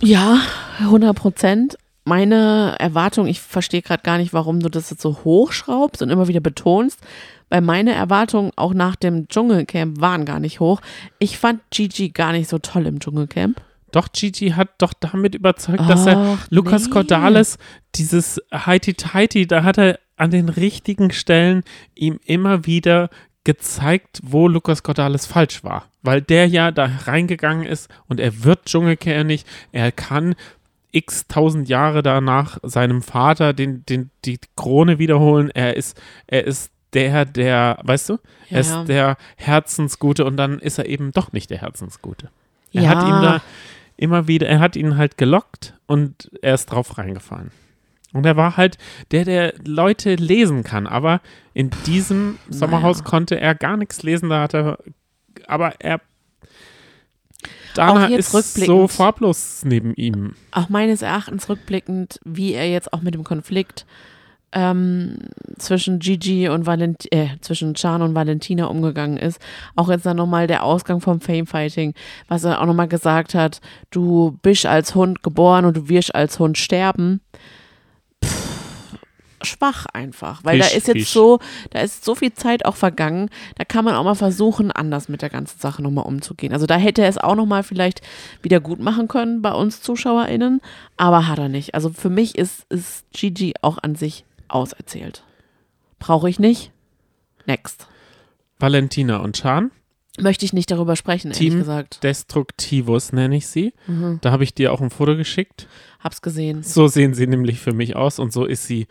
ja, 100 Prozent. Meine Erwartung, ich verstehe gerade gar nicht, warum du das jetzt so hochschraubst und immer wieder betonst, weil meine Erwartungen auch nach dem Dschungelcamp waren gar nicht hoch. Ich fand Gigi gar nicht so toll im Dschungelcamp. Doch Gigi hat doch damit überzeugt, dass er Lukas nee. Cordalis, dieses Heiti-Teiti, da hat er an den richtigen Stellen ihm immer wieder gezeigt, wo Lukas Cordalis falsch war. Weil der ja da reingegangen ist und er wird Dschungelkönig, er kann x tausend Jahre danach seinem Vater den, den, die Krone wiederholen. Er ist, er ist der, der, weißt du, Ja, er ist der Herzensgute und dann ist er eben doch nicht der Herzensgute. Er Ja. hat ihm da immer wieder, er hat ihn halt gelockt und er ist drauf reingefahren. Und er war halt der, der Leute lesen kann, aber in diesem Sommerhaus konnte er gar nichts lesen, da hat er, aber er, Dana ist so farblos neben ihm. auch meines Erachtens rückblickend, wie er jetzt auch mit dem Konflikt ähm, zwischen Gigi und Valent äh, zwischen Chan und Valentina umgegangen ist. Auch jetzt dann nochmal der Ausgang vom Famefighting, was er auch nochmal gesagt hat, du bist als Hund geboren und du wirst als Hund sterben. Pff, schwach einfach, weil Fisch, da ist jetzt Fisch. so, da ist so viel Zeit auch vergangen, da kann man auch mal versuchen, anders mit der ganzen Sache nochmal umzugehen. Also da hätte er es auch nochmal vielleicht wieder gut machen können bei uns ZuschauerInnen, aber hat er nicht. Also für mich ist, ist Gigi auch an sich auserzählt. Brauche ich nicht. Next. Valentina und Chan, Möchte ich nicht darüber sprechen, ehrlich Team gesagt. Destruktivus nenne ich sie. Mhm. Da habe ich dir auch ein Foto geschickt. Hab's gesehen. So sehen sie nämlich für mich aus und so ist sie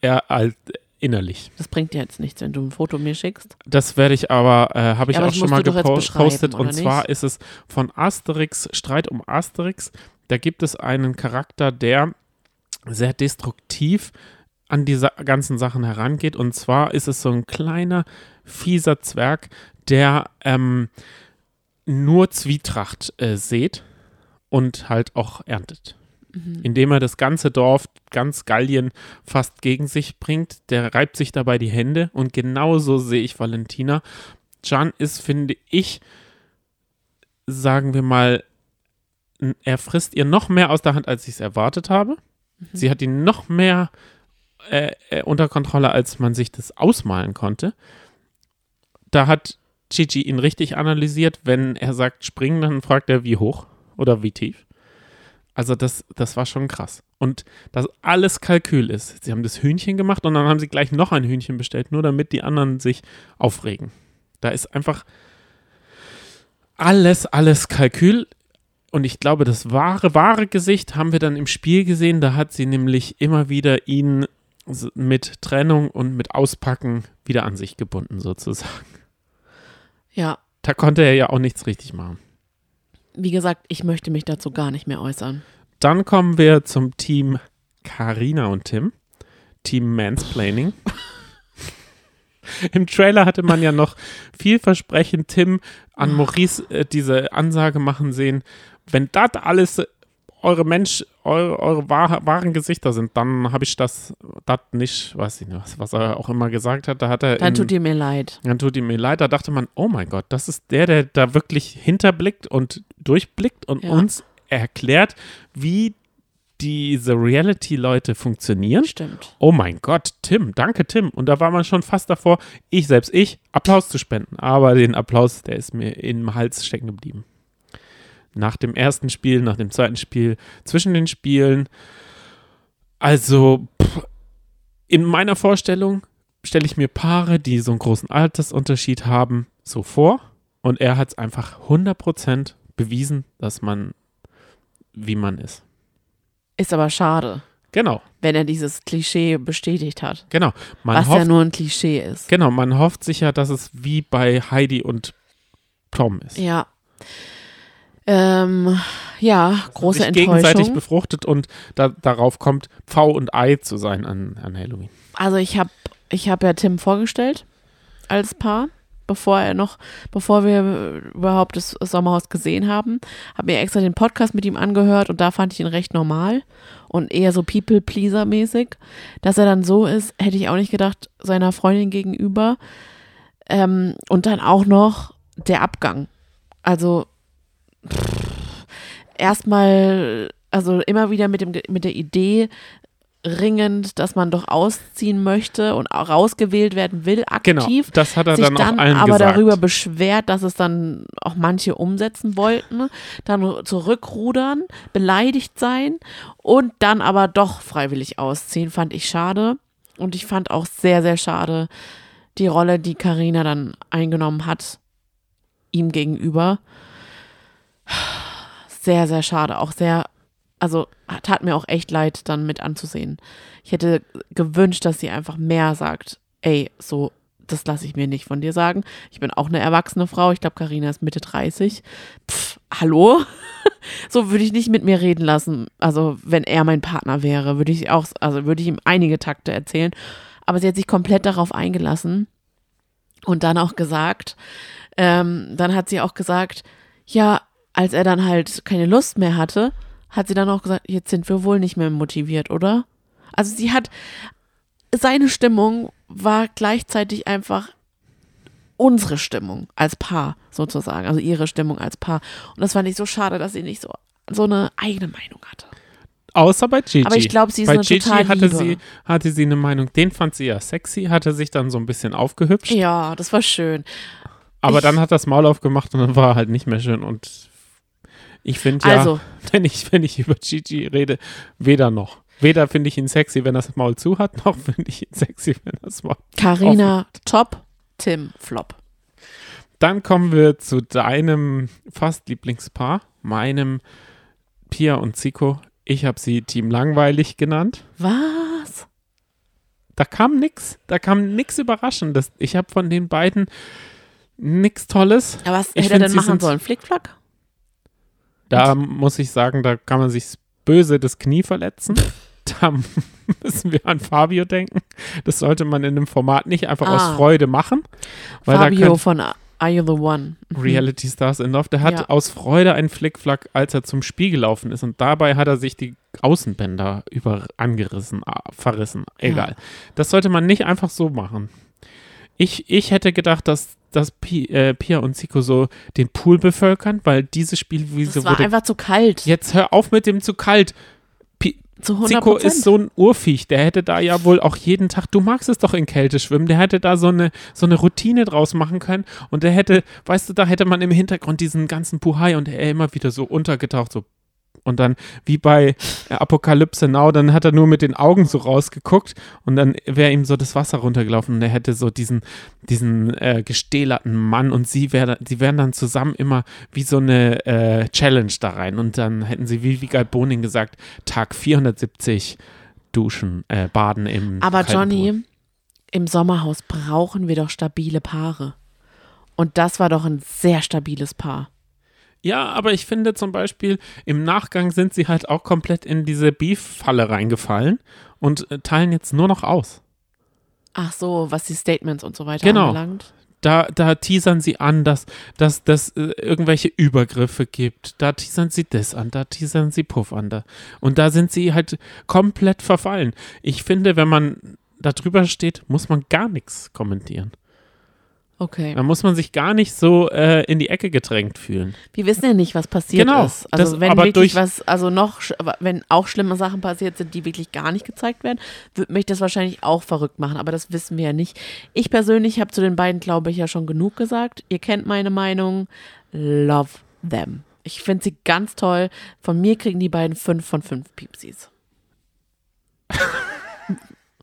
eher alt innerlich. Das bringt dir jetzt nichts, wenn du ein Foto mir schickst. Das werde ich aber, äh, habe ich Ja, auch schon mal gepostet. Und zwar ist es von Asterix, Streit um Asterix. Da gibt es einen Charakter, der sehr destruktiv an diese ganzen Sachen herangeht. Und zwar ist es so ein kleiner, fieser Zwerg, der ähm, nur Zwietracht äh, sät und halt auch erntet. Indem er das ganze Dorf, ganz Gallien fast gegen sich bringt. Der reibt sich dabei die Hände und genauso sehe ich Valentina. Can ist, finde ich, sagen wir mal, er frisst ihr noch mehr aus der Hand, als ich es erwartet habe. Sie hat ihn noch mehr äh, äh, unter Kontrolle, als man sich das ausmalen konnte. Da hat Gigi ihn richtig analysiert. Wenn er sagt springen, dann fragt er, wie hoch oder wie tief. Also das, das war schon krass. Und dass alles Kalkül ist. Sie haben das Hühnchen gemacht und dann haben sie gleich noch ein Hühnchen bestellt, nur damit die anderen sich aufregen. Da ist einfach alles, alles Kalkül. Und ich glaube, das wahre, wahre Gesicht haben wir dann im Spiel gesehen. Da hat sie nämlich immer wieder ihn mit Trennung und mit Auspacken wieder an sich gebunden, sozusagen. Ja, Da konnte er ja auch nichts richtig machen. wie gesagt, ich möchte mich dazu gar nicht mehr äußern. Dann kommen wir zum Team Karina und Tim. Team Mansplaining. Im Trailer hatte man ja noch vielversprechend Tim an Maurice äh, diese Ansage machen sehen. Wenn das alles eure Mensch, eure, eure wahr, wahren Gesichter sind, dann habe ich das, das nicht, weiß ich nicht, was, was er auch immer gesagt hat. Da hat er Dann in- tut ihr mir leid. dann tut ihm mir leid. Da dachte man, oh mein Gott, das ist der, der da wirklich hinterblickt und durchblickt und Ja. uns erklärt, wie diese Reality-Leute funktionieren. Stimmt. Oh mein Gott, Tim, danke Tim. Und da war man schon fast davor, ich selbst, ich, Applaus zu spenden. Aber den Applaus, der ist mir im Hals stecken geblieben. Nach dem ersten Spiel, nach dem zweiten Spiel, zwischen den Spielen. Also, pff, in meiner Vorstellung stelle ich mir Paare, die so einen großen Altersunterschied haben, so vor. Und er hat es einfach 100% bewiesen, dass man, wie man ist. Ist aber schade, Genau, wenn er dieses Klischee bestätigt hat. genau. Man was hofft, ja nur ein Klischee ist. Genau, man hofft sich ja, dass es wie bei Heidi und Tom ist. Ja. Ähm, ja, große Sich gegenseitig Enttäuschung. befruchtet und da, darauf kommt, Pfau und Ei zu sein an, an Halloween. Also ich habe ich hab ja Tim vorgestellt als Paar, bevor er noch, bevor wir überhaupt das Sommerhaus gesehen haben. Habe mir extra den Podcast mit ihm angehört und da fand ich ihn recht normal und eher so People-Pleaser-mäßig. Dass er dann so ist, hätte ich auch nicht gedacht, seiner Freundin gegenüber. Ähm, und dann auch noch der Abgang. Also erstmal, also immer wieder mit, dem, mit der Idee ringend, dass man doch ausziehen möchte und rausgewählt werden will, Genau, aktiv. das hat er sich dann, dann auch allen aber gesagt. darüber beschwert, dass es dann auch manche umsetzen wollten, dann zurückrudern, beleidigt sein und dann aber doch freiwillig ausziehen, fand ich schade. Und ich fand auch sehr, sehr schade die Rolle, die Karina dann eingenommen hat, ihm gegenüber. Sehr, sehr schade. Auch sehr, also tat mir auch echt leid, dann mit anzusehen. Ich hätte gewünscht, dass sie einfach mehr sagt. Ey, so, das lasse ich mir nicht von dir sagen. Ich bin auch eine erwachsene Frau. Ich glaube, Karina ist Mitte 30. Pff, hallo? so würde ich nicht mit mir reden lassen. Also, wenn er mein Partner wäre, würde ich auch, also würde ich ihm einige Takte erzählen. Aber sie hat sich komplett darauf eingelassen und dann auch gesagt, ähm, dann hat sie auch gesagt, ja, als er dann halt keine Lust mehr hatte, hat sie dann auch gesagt, jetzt sind wir wohl nicht mehr motiviert, oder? Also sie hat, seine Stimmung war gleichzeitig einfach unsere Stimmung als Paar sozusagen, also ihre Stimmung als Paar. Und das fand ich so schade, dass sie nicht so, so eine eigene Meinung hatte. Außer bei Gigi. Aber ich glaube, sie ist bei eine Gigi total hatte Liebe. sie, hatte sie eine Meinung, den fand sie ja sexy, hatte sich dann so ein bisschen aufgehübscht, Ja, das war schön. aber ich- dann hat das Maul aufgemacht und dann war er halt nicht mehr schön und ich finde ja, Also, wenn ich, wenn ich über Gigi rede, weder noch. Weder finde ich ihn sexy, wenn er das Maul zu hat, noch finde ich ihn sexy, wenn er das Maul. Karina top, Tim flop. Dann kommen wir zu deinem fast Lieblingspaar, meinem Pia und Zico. Ich habe sie Team Langweilig genannt. Was? Da kam nix, da kam nix Überraschendes. Ich habe von den beiden nix Tolles. Ja, was Ich hätte er denn machen sollen? Flickflack? Da muss ich sagen, da kann man sich böse das Knie verletzen. Da müssen wir an Fabio denken. Das sollte man in einem Format nicht einfach Ah. aus Freude machen. Fabio von Are You the One? Mhm. Reality Stars in Love. Der hat Ja. aus Freude einen Flickflack, als er zum Spiel gelaufen ist. Und dabei hat er sich die Außenbänder über angerissen, verrissen. Egal. Das sollte man nicht einfach so machen. Ich, ich hätte gedacht, dass, dass Pi, äh, Pia und Zico so den Pool bevölkern, weil dieses Spielwiese Das war wurde. einfach zu kalt. Jetzt hör auf mit dem zu kalt. Pi, zu 100 Zico ist so ein Urviech, der hätte da ja wohl auch jeden Tag, du magst es doch in Kälte schwimmen, der hätte da so eine, so eine Routine draus machen können und der hätte, weißt du, da hätte man im Hintergrund diesen ganzen Puhai und er immer wieder so untergetaucht, so und dann wie bei äh, Apokalypse Now, dann hat er nur mit den Augen so rausgeguckt und dann wäre ihm so das Wasser runtergelaufen und er hätte so diesen, diesen äh, gestählerten Mann und sie, wär, sie wären dann zusammen immer wie so eine äh, Challenge da rein und dann hätten sie wie Vigal Boning gesagt, Tag 470 duschen, äh, baden im Aber Johnny, Pool. im Sommerhaus brauchen wir doch stabile Paare. Und das war doch ein sehr stabiles Paar. Ja, aber ich finde zum Beispiel, im Nachgang sind sie halt auch komplett in diese Beef-Falle reingefallen und äh, teilen jetzt nur noch aus. Ach so, was die Statements und so weiter Genau. anbelangt. Da, da teasern sie an, dass dass dass äh, irgendwelche Übergriffe gibt. Da teasern sie das an, da teasern sie Puff an. Da. Und da sind sie halt komplett verfallen. Ich finde, wenn man da drüber steht, muss man gar nichts kommentieren. Okay. Da muss man sich gar nicht so äh, in die Ecke gedrängt fühlen. Wir wissen ja nicht, was passiert Genau, ist. Also das- wenn aber wirklich durch- was, also noch, wenn auch schlimme Sachen passiert sind, die wirklich gar nicht gezeigt werden, würde mich das wahrscheinlich auch verrückt machen. Aber das wissen wir ja nicht. Ich persönlich habe zu den beiden, glaube ich, ja schon genug gesagt. Ihr kennt meine Meinung. Love them. Ich finde sie ganz toll. Von mir kriegen die beiden fünf von fünf Piepsis.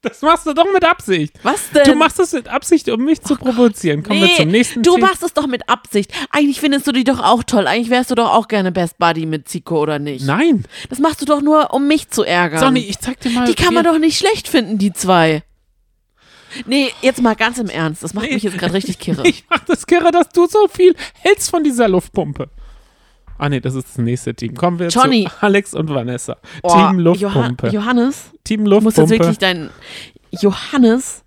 Das machst du doch mit Absicht. Was denn? Du machst das mit Absicht, um mich zu provozieren. Kommen wir Nee, zum nächsten Du Thema. machst es doch mit Absicht. Eigentlich findest du die doch auch toll. Eigentlich wärst du doch auch gerne Best Buddy mit Zico, oder nicht? Nein. Das machst du doch nur, um mich zu ärgern. Sonny, ich zeig dir mal. Die kann man wir- doch nicht schlecht finden, die zwei. Nee, jetzt mal ganz im Ernst. Das macht Nee. mich jetzt gerade richtig kirre. Ich mach das kirre, dass du so viel hältst von dieser Luftpumpe. Ah nee, das ist das nächste Team. Kommen wir Johnny. zu Alex und Vanessa. Oh, Team Johann- Luftpumpe. Johannes, Team du musst jetzt Luftpumpe. wirklich dein. Johannes,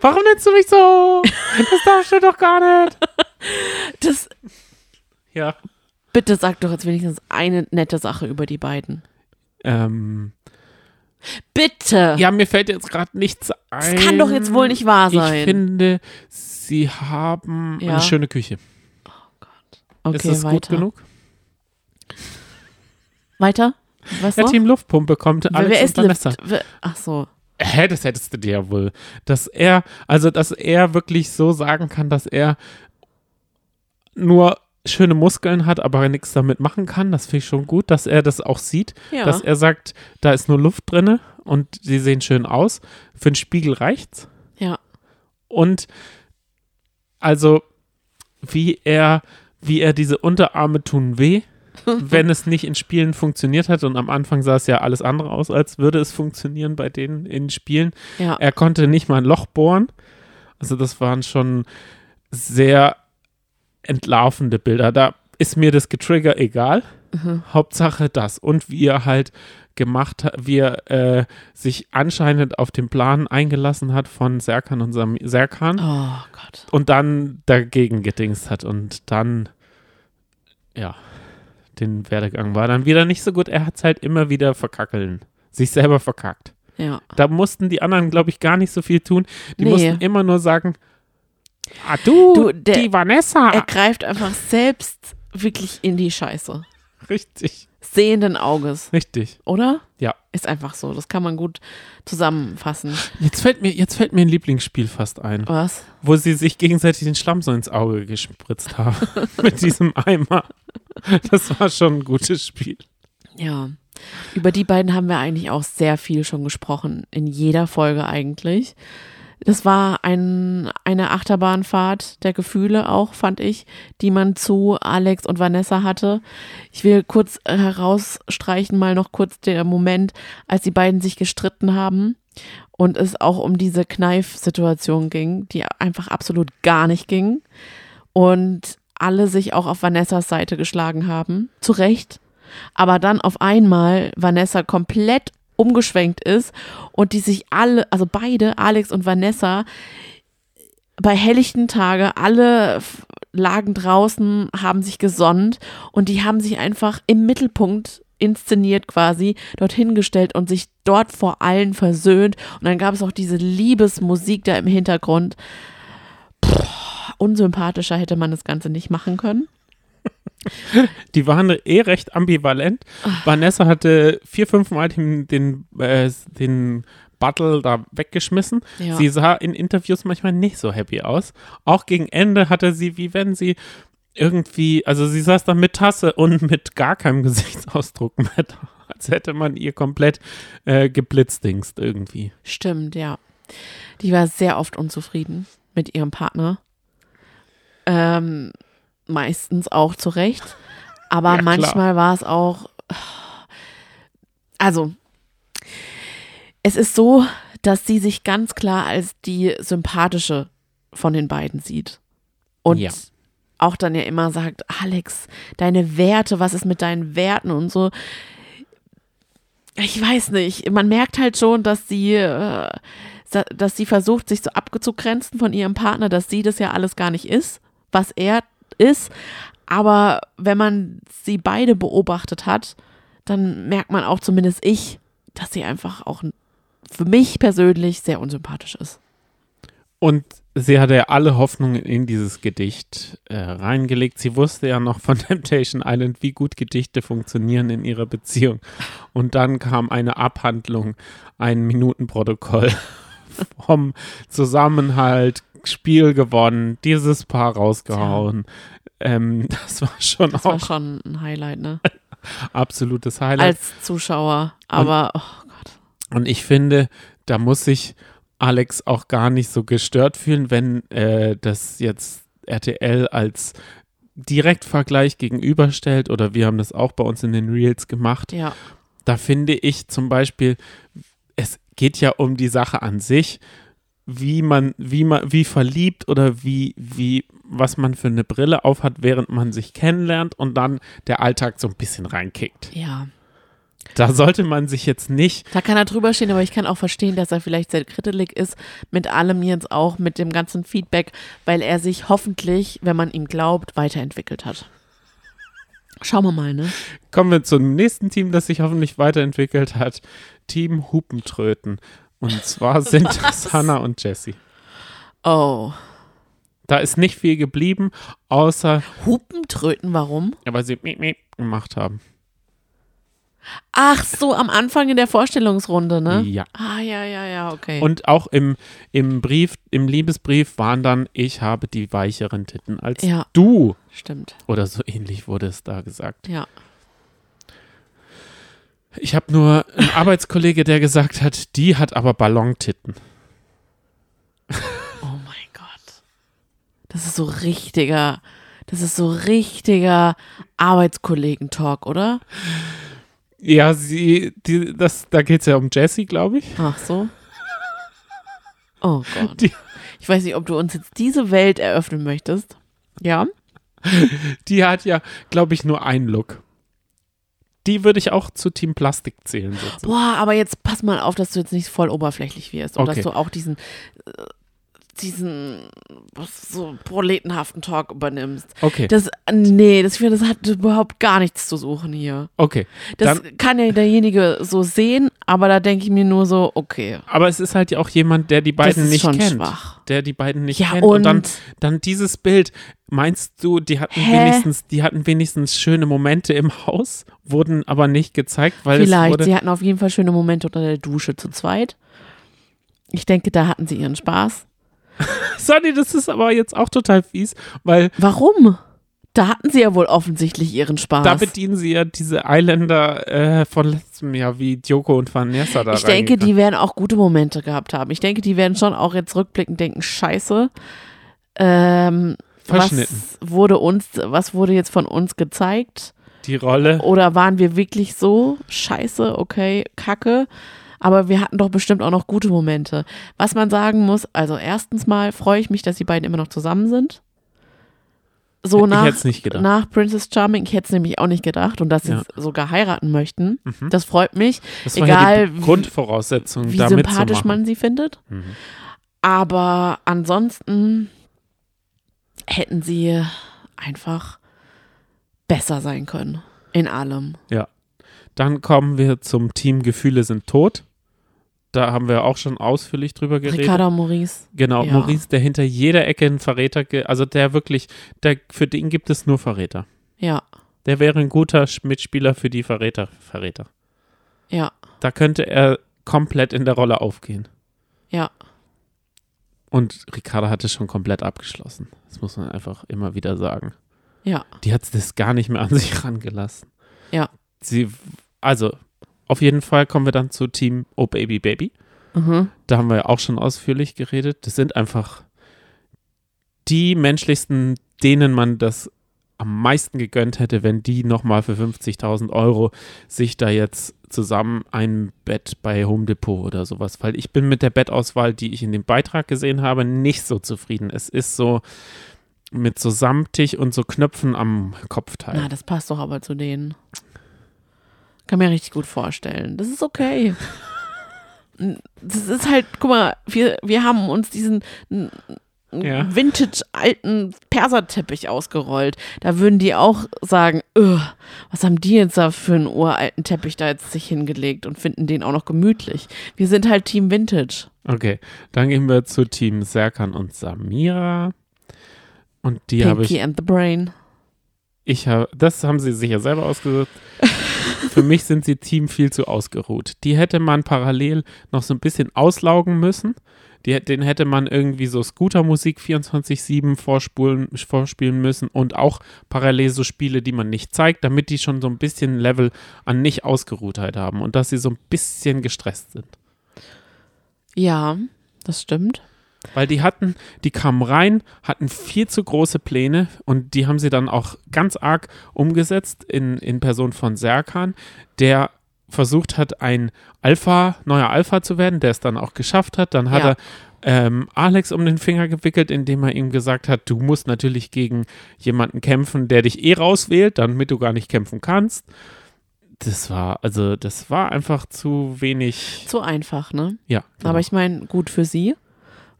Warum nennst du mich so? Das darfst du doch gar nicht. das. Ja. Bitte sag doch jetzt wenigstens eine nette Sache über die beiden. Ähm, Bitte! ja, mir fällt jetzt gerade nichts ein. das kann doch jetzt wohl nicht wahr sein. Ich finde, sie haben Ja. eine schöne Küche. Okay, ist das weiter. gut genug? Weiter? Was Ja, noch? Team Luftpumpe kommt. wer, Alex wer und ist Vanessa. Lift? Ach so. Hä, das hättest du dir ja wohl. Dass er, also dass er wirklich so sagen kann, dass er nur schöne Muskeln hat, aber nichts damit machen kann. Das finde ich schon gut, dass er das auch sieht. Ja. Dass er sagt, da ist nur Luft drinne und sie sehen schön aus. Für den Spiegel reicht's. ja. Und also, wie er, wie er diese Unterarme tun weh, wenn es nicht in Spielen funktioniert hat. Und am Anfang sah es ja alles andere aus, als würde es funktionieren bei denen in Spielen. Ja. Er konnte nicht mal ein Loch bohren. Also das waren schon sehr entlarvende Bilder. Da ist mir das Getrigger egal. Hauptsache das. Und wie er halt gemacht hat, wie er äh, sich anscheinend auf den Plan eingelassen hat von Serkan und Sam Serkan Oh Gott. und dann dagegen gedingst hat und dann, ja, den Werdegang war dann wieder nicht so gut. Er hat es halt immer wieder verkackeln. Sich selber verkackt. Ja. Da mussten die anderen, glaube ich, gar nicht so viel tun. Die Nee. mussten immer nur sagen, ah du, Du, der- die Vanessa. Er greift einfach selbst wirklich in die Scheiße. richtig, Sehenden Auges, richtig. oder? Ja. Ist einfach so. Das kann man gut zusammenfassen. Jetzt fällt mir, jetzt fällt mir ein Lieblingsspiel fast ein, Was? wo sie sich gegenseitig den Schlamm so ins Auge gespritzt haben. Mit diesem Eimer. Das war schon ein gutes Spiel. Ja. Über die beiden haben wir eigentlich auch sehr viel schon gesprochen. In jeder Folge eigentlich. Das war ein, eine Achterbahnfahrt der Gefühle auch, fand ich, die man zu Alex und Vanessa hatte. Ich will kurz herausstreichen, mal noch kurz der Moment, als die beiden sich gestritten haben und es auch um diese Kneif-Situation ging, die einfach absolut gar nicht ging. Und alle sich auch auf Vanessas Seite geschlagen haben. Zu Recht. Aber dann auf einmal Vanessa komplett umgeschwenkt ist und die sich alle, also beide, Alex und Vanessa, bei helllichten Tage, alle lagen draußen, haben sich gesonnt und die haben sich einfach im Mittelpunkt inszeniert quasi, dorthin gestellt und sich dort vor allen versöhnt. Und dann gab es auch diese Liebesmusik da im Hintergrund. Puh, unsympathischer hätte man das Ganze nicht machen können. Die waren eh recht ambivalent. Vanessa hatte vier, fünf Mal den, den, äh, den Battle da weggeschmissen. Ja. Sie sah in Interviews manchmal nicht so happy aus. Auch gegen Ende hatte sie, wie wenn sie irgendwie, also sie saß da mit Tasse und mit gar keinem Gesichtsausdruck mehr da. Als hätte man ihr komplett äh, geblitzdingst irgendwie. Stimmt, ja. Die war sehr oft unzufrieden mit ihrem Partner. Ähm, meistens auch zu Recht. Aber Ja, manchmal war es auch. Also, es ist so, dass sie sich ganz klar als die sympathische von den beiden sieht. Und Ja. auch dann ja immer sagt, Alex, deine Werte, was ist mit deinen Werten und so. Ich weiß nicht. Man merkt halt schon, dass sie, äh, dass sie versucht, sich so abzugrenzen von ihrem Partner, dass sie das ja alles gar nicht ist, was er ist. Aber wenn man sie beide beobachtet hat, dann merkt man auch zumindest ich, dass sie einfach auch für mich persönlich sehr unsympathisch ist. Und sie hatte ja alle Hoffnungen in dieses Gedicht äh, reingelegt. Sie wusste ja noch von Temptation Island, wie gut Gedichte funktionieren in ihrer Beziehung. Und dann kam eine Abhandlung, ein Minutenprotokoll vom Zusammenhalt, Spiel gewonnen, dieses Paar rausgehauen. Ähm, das war schon Das auch war schon ein Highlight, ne? absolutes Highlight. Als Zuschauer. Aber, oh Gott. Und ich finde, da muss sich Alex auch gar nicht so gestört fühlen, wenn äh, das jetzt RTL als Direktvergleich gegenüberstellt oder wir haben das auch bei uns in den Reels gemacht. Ja, Da finde ich zum Beispiel, es geht ja um die Sache an sich, wie man, wie man, wie verliebt oder wie, wie, was man für eine Brille aufhat, während man sich kennenlernt und dann der Alltag so ein bisschen reinkickt. ja. Da sollte man sich jetzt nicht Da kann er drüber stehen, aber ich kann auch verstehen, dass er vielleicht sehr kritisch ist mit allem jetzt auch, mit dem ganzen Feedback, weil er sich hoffentlich, wenn man ihm glaubt, weiterentwickelt hat. Schauen wir mal, ne? Kommen wir zum nächsten Team, das sich hoffentlich weiterentwickelt hat. Team Hupentröten. Und zwar sind das Hannah und Jessie. Oh. Da ist nicht viel geblieben, außer, Hupentröten, warum? ja, weil sie miep, miep gemacht haben. Ach so, am Anfang in der Vorstellungsrunde, ne? Ja. Ah, ja, ja, ja, okay. Und auch im, im Brief, im Liebesbrief waren dann, ich habe die weicheren Titten als Ja. du. Stimmt, Oder so ähnlich wurde es da gesagt. ja. Ich habe nur einen Arbeitskollege, der gesagt hat, die hat aber Ballontitten. Oh mein Gott. Das ist so richtiger, das ist so richtiger Arbeitskollegen-Talk, oder? Ja, sie, die, das, da geht es ja um Jessie, glaube ich. Ach so. Oh Gott. Die- Ich weiß nicht, ob du uns jetzt diese Welt eröffnen möchtest. Ja? Die hat ja, glaube ich, nur einen Look. Die würde ich auch zu Team Plastik zählen. Sozusagen. Boah, aber jetzt pass mal auf, dass du jetzt nicht voll oberflächlich wirst und Okay. dass du auch diesen, äh, diesen so proletenhaften Talk übernimmst. Okay, Das, nee, das, ich finde, das hat überhaupt gar nichts zu suchen hier. okay. Das Dann, kann ja derjenige so sehen, aber da denke ich mir nur so, okay. aber es ist halt ja auch jemand, der die beiden ist nicht schon kennt. schwach. Der die beiden nicht Ja, kennt. Und, dann, und? dann dieses Bild. Meinst du, die hatten Hä? wenigstens, die hatten wenigstens schöne Momente im Haus, wurden aber nicht gezeigt, weil es Vielleicht, wurde. sie hatten auf jeden Fall schöne Momente unter der Dusche zu zweit. Ich denke, da hatten sie ihren Spaß. Sonny, das ist aber jetzt auch total fies, weil Warum? Da hatten sie ja wohl offensichtlich ihren Spaß. da bedienen sie ja diese Eiländer äh, von letztem Jahr, wie Joko und Vanessa da ich denke, die werden auch gute Momente gehabt haben. Ich denke, die werden schon auch jetzt rückblickend denken, scheiße. Ähm. Was wurde uns, was wurde jetzt von uns gezeigt? die Rolle. Oder waren wir wirklich so scheiße, okay, kacke? Aber wir hatten doch bestimmt auch noch gute Momente. Was man sagen muss, also erstens mal freue ich mich, dass die beiden immer noch zusammen sind. So nach, nach Princess Charming, ich hätte es nämlich auch nicht gedacht und dass sie Ja. sogar heiraten möchten. Mhm. Das freut mich, Das war egal ja die wie- Grundvoraussetzung, wie da sympathisch man sie findet. Mhm. Aber ansonsten hätten sie einfach besser sein können. In allem. Ja. Dann kommen wir zum Team Gefühle sind tot. Da haben wir auch schon ausführlich drüber geredet. Ricardo Maurice. Genau, Ja. Maurice, der hinter jeder Ecke ein Verräter, also der wirklich, der, für den gibt es nur Verräter. Ja, Der wäre ein guter Mitspieler für die Verräter. Verräter. ja, Da könnte er komplett in der Rolle aufgehen. ja. Und Ricarda hatte schon komplett abgeschlossen. Das muss man einfach immer wieder sagen. Ja, Die hat das gar nicht mehr an sich rangelassen. Ja. Sie, also, auf jeden Fall kommen wir dann zu Team Oh Baby Baby. mhm. Da haben wir ja auch schon ausführlich geredet. Das sind einfach die menschlichsten, denen man das am meisten gegönnt hätte, wenn die nochmal für 50.000 Euro sich da jetzt zusammen ein Bett bei Home Depot oder sowas, weil ich bin mit der Bettauswahl, die ich in dem Beitrag gesehen habe, nicht so zufrieden. Es ist so mit so samtig und so Knöpfen am Kopfteil. Na, das passt doch aber zu denen. Kann mir richtig gut vorstellen. Das ist okay. Das ist halt, guck mal, wir, wir haben uns diesen Ja. vintage alten Perserteppich ausgerollt. Da würden die auch sagen, "Ugh, was haben die jetzt da für einen uralten Teppich da jetzt sich hingelegt und finden den auch noch gemütlich. Wir sind halt Team Vintage. Okay, dann gehen wir zu Team Serkan und Samira. Und die habe ich Pinky and the Brain. Ich habe, das haben sie sich ja selber ausgesucht. Für mich sind sie Team viel zu ausgeruht. Die hätte man parallel noch so ein bisschen auslaugen müssen. Die, den hätte man irgendwie so Scootermusik 24-7 vorspulen, vorspielen müssen und auch parallel so Spiele, die man nicht zeigt, damit die schon so ein bisschen Level an Nicht-Ausgeruhtheit haben und dass sie so ein bisschen gestresst sind. Ja, das stimmt. Weil die hatten, die kamen rein, hatten viel zu große Pläne und die haben sie dann auch ganz arg umgesetzt in, in Person von Serkan, der versucht hat, ein Alpha, neuer Alpha zu werden, der es dann auch geschafft hat. Dann hat Ja. er ähm, Alex um den Finger gewickelt, indem er ihm gesagt hat, du musst natürlich gegen jemanden kämpfen, der dich eh rauswählt, damit du gar nicht kämpfen kannst. Das war, also das war einfach zu wenig. Zu einfach, ne? Ja. genau. Aber ich meine, gut für sie,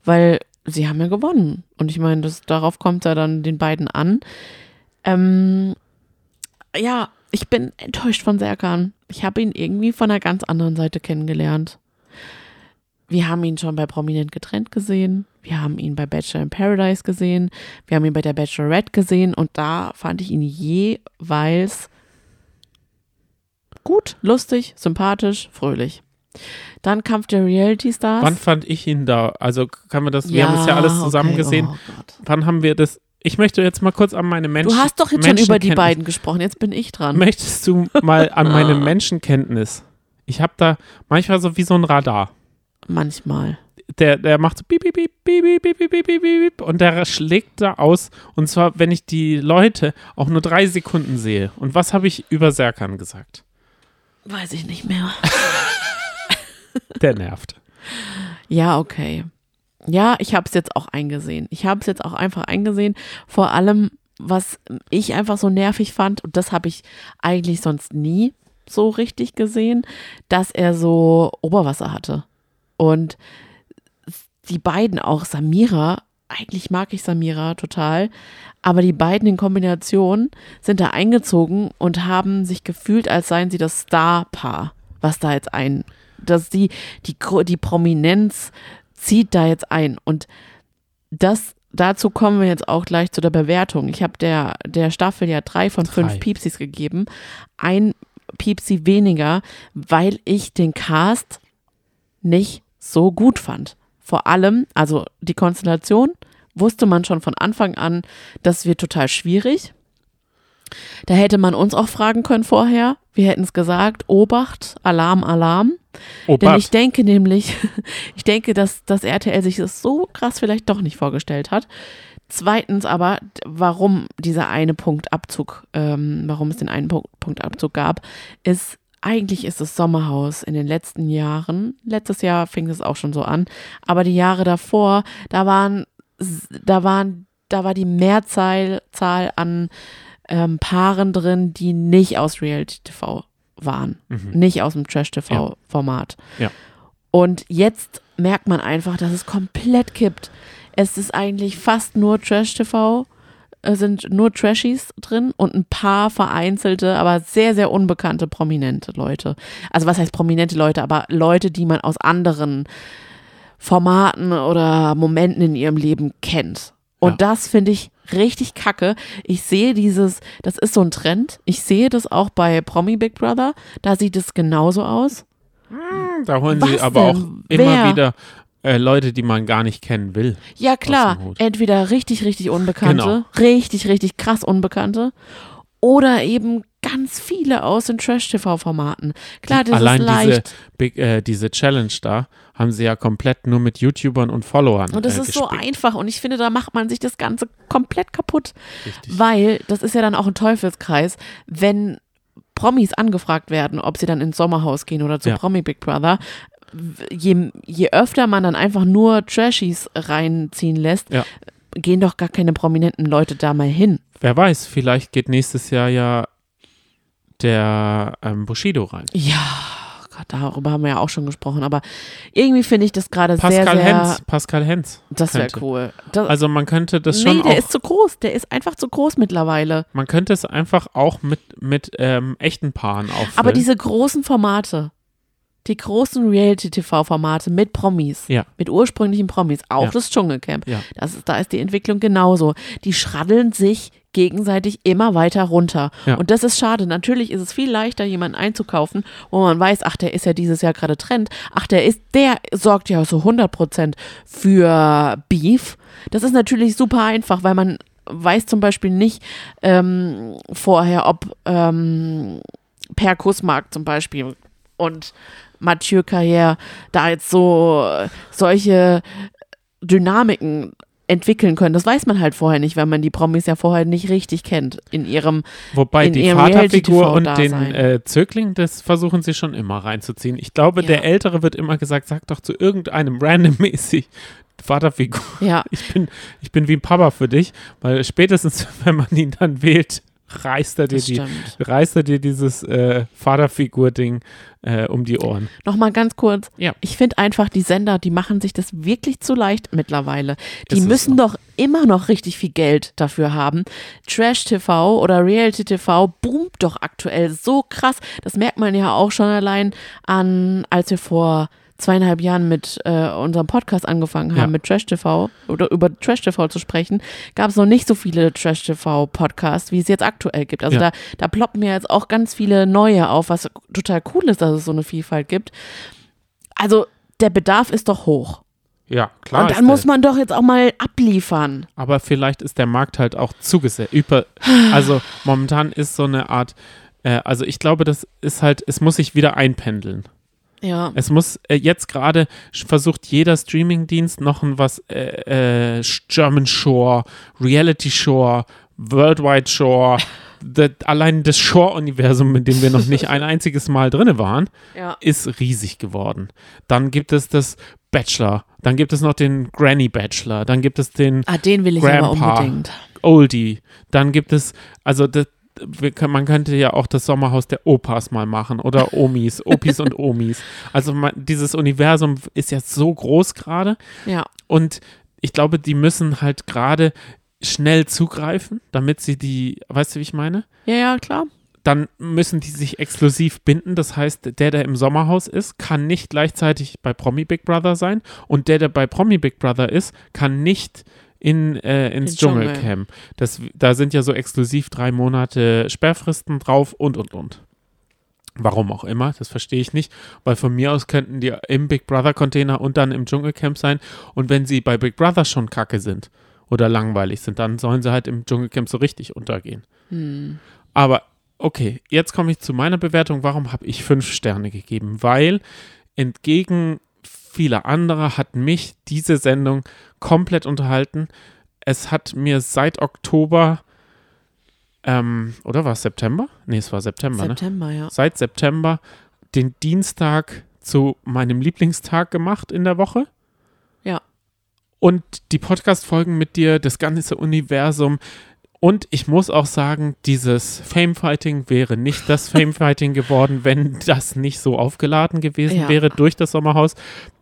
weil sie haben ja gewonnen. Und ich meine, das, darauf kommt ja dann den beiden an. Ähm, ja, ich bin enttäuscht von Serkan. Ich habe ihn irgendwie von einer ganz anderen Seite kennengelernt. Wir haben ihn schon bei Prominent getrennt gesehen. Wir haben ihn bei Bachelor in Paradise gesehen. Wir haben ihn bei der Bachelorette gesehen. Und da fand ich ihn jeweils gut, lustig, sympathisch, fröhlich. Dann Kampf der Reality Stars. Wann fand ich ihn da? Also kann man das, wir haben es ja alles zusammen okay. gesehen. Oh. Wann haben wir das? Ich möchte jetzt mal kurz an meine Menschen. Du hast doch jetzt schon über die beiden gesprochen, jetzt bin ich dran. Möchtest du mal an meine Menschenkenntnis? Ich habe da manchmal so wie so ein Radar. Manchmal. Der, der macht so piep, piep, piep, piep, piep, piep, piep, piep, piep, und der schlägt da aus. Und zwar, wenn ich die Leute auch nur drei Sekunden sehe. Und was habe ich über Serkan gesagt? Weiß ich nicht mehr. Der nervt. Ja, okay. Ja, ich habe es jetzt auch eingesehen. Ich habe es jetzt auch einfach eingesehen. Vor allem, was ich einfach so nervig fand, und das habe ich eigentlich sonst nie so richtig gesehen, dass er so Oberwasser hatte. Und die beiden, auch Samira, eigentlich mag ich Samira total, aber die beiden in Kombination sind da eingezogen und haben sich gefühlt, als seien sie das Star-Paar, was da jetzt ein, dass die, die, die Prominenz zieht da jetzt ein. Und das, dazu kommen wir jetzt auch gleich zu der Bewertung. Ich habe der, der Staffel ja drei von fünf Drei. Piepsis gegeben. Ein Piepsi weniger, weil ich den Cast nicht so gut fand. Vor allem, also die Konstellation wusste man schon von Anfang an, das wird total schwierig. Da hätte man uns auch fragen können vorher. Wir hätten es gesagt, Obacht, Alarm, Alarm. Oh, Denn ich denke nämlich, ich denke, dass das RTL sich das so krass vielleicht doch nicht vorgestellt hat. Zweitens aber, warum dieser eine Punktabzug, ähm, warum es den einen Punkt, Punktabzug gab, ist, eigentlich ist das Sommerhaus in den letzten Jahren, letztes Jahr fing es auch schon so an, aber die Jahre davor, da waren, da waren, da war die Mehrzahl Zahl an ähm, Paaren drin, die nicht aus Reality TV waren, Mhm. nicht aus dem Trash-TV-Format. Ja. Und jetzt merkt man einfach, dass es komplett kippt. Es ist eigentlich fast nur Trash-TV, es sind nur Trashies drin und ein paar vereinzelte, aber sehr, sehr unbekannte, prominente Leute. Also was heißt prominente Leute, aber Leute, die man aus anderen Formaten oder Momenten in ihrem Leben kennt. Und Ja. das finde ich richtig kacke. Ich sehe dieses, das ist so ein Trend. Ich sehe das auch bei Promi Big Brother. Da sieht es genauso aus. Da holen sie Was aber auch denn? immer Wer? wieder äh, Leute, die man gar nicht kennen will. Ja, klar. Entweder richtig, richtig Unbekannte, Genau. richtig, richtig krass Unbekannte oder eben ganz viele aus den Trash-TV-Formaten. Klar, das Allein ist diese, leicht. Big, äh, diese Challenge da haben sie ja komplett nur mit YouTubern und Followern Und das äh, ist so gespickt. einfach und ich finde, da macht man sich das Ganze komplett kaputt. Richtig. Weil das ist ja dann auch ein Teufelskreis, wenn Promis angefragt werden, ob sie dann ins Sommerhaus gehen oder zu Ja. Promi Big Brother. Je, je öfter man dann einfach nur Trashies reinziehen lässt, Ja. gehen doch gar keine prominenten Leute da mal hin. Wer weiß, vielleicht geht nächstes Jahr ja der ähm, Bushido rein. Ja, Gott, darüber haben wir ja auch schon gesprochen, aber irgendwie finde ich das gerade sehr, Pascal sehr. Hens, Pascal Hens. Das wäre cool. Das, Also man könnte das schon nee, der auch, ist zu groß. Der ist einfach zu groß mittlerweile. man könnte es einfach auch mit, mit ähm, echten Paaren auffüllen. Aber diese großen Formate, die großen Reality-TV-Formate mit Promis, Ja. mit ursprünglichen Promis, auch Ja. das Dschungelcamp, Ja. das ist, da ist die Entwicklung genauso. Die schraddeln sich gegenseitig immer weiter runter. Ja. Und das ist schade. Natürlich ist es viel leichter, jemanden einzukaufen, wo man weiß, ach, der ist ja dieses Jahr gerade Trend, ach, der ist, der sorgt ja so 100 Prozent für Beef. Das ist natürlich super einfach, weil man weiß zum Beispiel nicht ähm, vorher, ob ähm, Per Kussmark zum Beispiel und Mathieu Carrière da jetzt so äh, solche Dynamiken entwickeln können. Das weiß man halt vorher nicht, weil man die Promis ja vorher nicht richtig kennt in ihrem Wobei in die ihrem Vaterfigur und den äh, Zögling, das versuchen sie schon immer reinzuziehen. Ich glaube, Ja. der Ältere wird immer gesagt, sag doch zu irgendeinem randommäßig Vaterfigur. ja, Ich bin, ich bin wie ein Papa für dich, weil spätestens, wenn man ihn dann wählt, reißt er dir, das die, stimmt. reißt er dir dieses äh, Vaterfigur-Ding äh, um die Ohren. Nochmal ganz kurz. Ja. Ich finde einfach, die Sender, die machen sich das wirklich zu leicht mittlerweile. Die Ist müssen so. doch immer noch richtig viel Geld dafür haben. Trash TV oder Reality TV boomt doch aktuell so krass. Das merkt man ja auch schon allein an, als wir vor zweieinhalb Jahren mit äh, unserem Podcast angefangen haben, Ja. mit Trash TV oder über Trash TV zu sprechen, gab es noch nicht so viele Trash TV Podcasts, wie es jetzt aktuell gibt. Also Ja. da, da ploppen mir jetzt auch ganz viele neue auf, was total cool ist, dass es so eine Vielfalt gibt. Also der Bedarf ist doch hoch. Ja, klar. Und dann muss man doch jetzt auch mal abliefern. Aber vielleicht ist der Markt halt auch zugesetzt. Über, also momentan ist so eine Art, äh, also ich glaube, das ist halt, es muss sich wieder einpendeln. Ja. Es muss äh, jetzt gerade versucht jeder Streamingdienst noch ein was äh, äh, German Shore, Reality Shore, Worldwide Shore, the, allein das Shore-Universum, in dem wir noch nicht ein einziges Mal drinne waren, Ja. ist riesig geworden. Dann gibt es das Bachelor, dann gibt es noch den Granny Bachelor, dann gibt es den Ah, den will ich aber Grandpa. unbedingt. Oldie, dann gibt es, also das, können- man könnte ja auch das Sommerhaus der Opas mal machen oder Omis, Opis und Omis. Also man, dieses Universum ist ja so groß gerade Ja. und ich glaube, die müssen halt gerade schnell zugreifen, damit sie die, weißt du, wie ich meine? Ja, ja, klar. Dann müssen die sich exklusiv binden. Das heißt, der, der im Sommerhaus ist, kann nicht gleichzeitig bei Promi Big Brother sein und der, der bei Promi Big Brother ist, kann nicht in, äh, ins Dschungel. Dschungelcamp. Das, da sind ja so exklusiv drei Monate Sperrfristen drauf und, und, und. Warum auch immer, das verstehe ich nicht, weil von mir aus könnten die im Big Brother Container und dann im Dschungelcamp sein. Und wenn sie bei Big Brother schon kacke sind oder langweilig sind, dann sollen sie halt im Dschungelcamp so richtig untergehen. Hm. Aber okay, jetzt komme ich zu meiner Bewertung. Warum habe ich fünf Sterne gegeben? Weil entgegen vieler anderer hat mich diese Sendung komplett unterhalten. Es hat mir seit Oktober, ähm, oder war es September? Nee, es war September, ne? September, ja. Seit September den Dienstag zu meinem Lieblingstag gemacht in der Woche. Ja. Und die Podcast-Folgen mit dir, das ganze Universum Und ich muss auch sagen, dieses Fame-Fighting wäre nicht das Fame-Fighting geworden, wenn das nicht so aufgeladen gewesen Ja. wäre durch das Sommerhaus.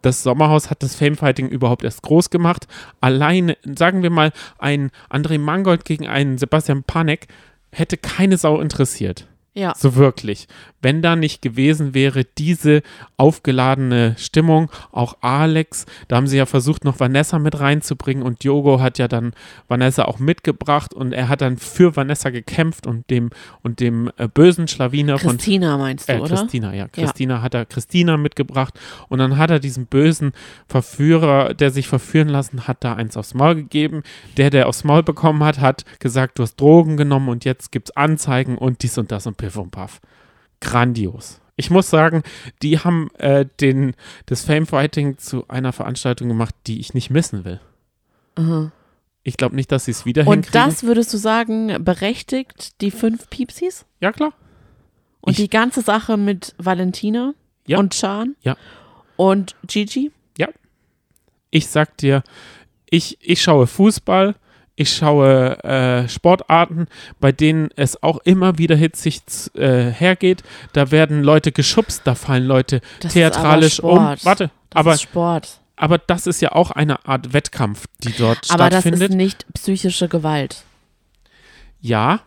Das Sommerhaus hat das Fame-Fighting überhaupt erst groß gemacht. Alleine, sagen wir mal, ein André Mangold gegen einen Sebastian Panek hätte keine Sau interessiert. Ja. So wirklich. Wenn da nicht gewesen wäre, diese aufgeladene Stimmung, auch Alex, da haben sie ja versucht, noch Vanessa mit reinzubringen und Diogo hat ja dann Vanessa auch mitgebracht und er hat dann für Vanessa gekämpft und dem und dem äh, bösen Schlawiner von Christina meinst du, äh, oder? Christina, ja. Christina hat er Christina mitgebracht und dann hat er diesen bösen Verführer, der sich verführen lassen hat, da eins aufs Maul gegeben. Der, der aufs Maul bekommen hat, hat gesagt, du hast Drogen genommen und jetzt gibt's Anzeigen und dies und das und Piff und Puff. Grandios. Ich muss sagen, die haben äh, den, das Fame-Fighting zu einer Veranstaltung gemacht, die ich nicht missen will. Aha. Ich glaube nicht, dass sie es wieder Und hinkriegen. das würdest du sagen, berechtigt die fünf Piepsis? ja, klar. Und Ich- die ganze Sache mit Valentina Ja. und Chan Ja. und Gigi? ich sag dir, ich, ich schaue Fußball, ich schaue äh, Sportarten, bei denen es auch immer wieder hitzig äh, hergeht. Da werden Leute geschubst, da fallen Leute Das theatralisch aber um. Sport. Warte, Das aber, ist Sport. aber das ist ja auch eine Art Wettkampf, die dort Aber das stattfindet. ist nicht psychische Gewalt. Ja,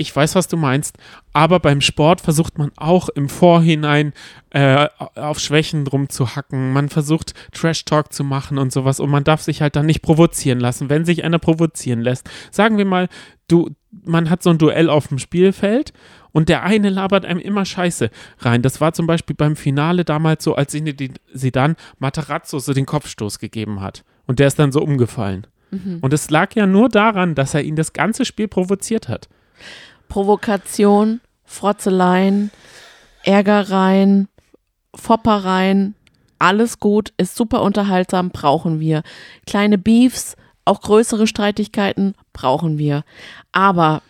ich weiß, was du meinst, aber beim Sport versucht man auch im Vorhinein äh, auf Schwächen rumzuhacken. Man versucht Trash-Talk zu machen und sowas und man darf sich halt dann nicht provozieren lassen. Wenn sich einer provozieren lässt, sagen wir mal, du, man hat so ein Duell auf dem Spielfeld und der eine labert einem immer Scheiße rein. Das war zum Beispiel beim Finale damals so, als sie, dann Materazzo so den Kopfstoß gegeben hat und der ist dann so umgefallen. Und es lag ja nur daran, dass er ihn das ganze Spiel provoziert hat. Provokation, Frotzeleien, Ärgereien, Foppereien, alles gut, ist super unterhaltsam, brauchen wir. Kleine Beefs, auch größere Streitigkeiten brauchen wir. Aber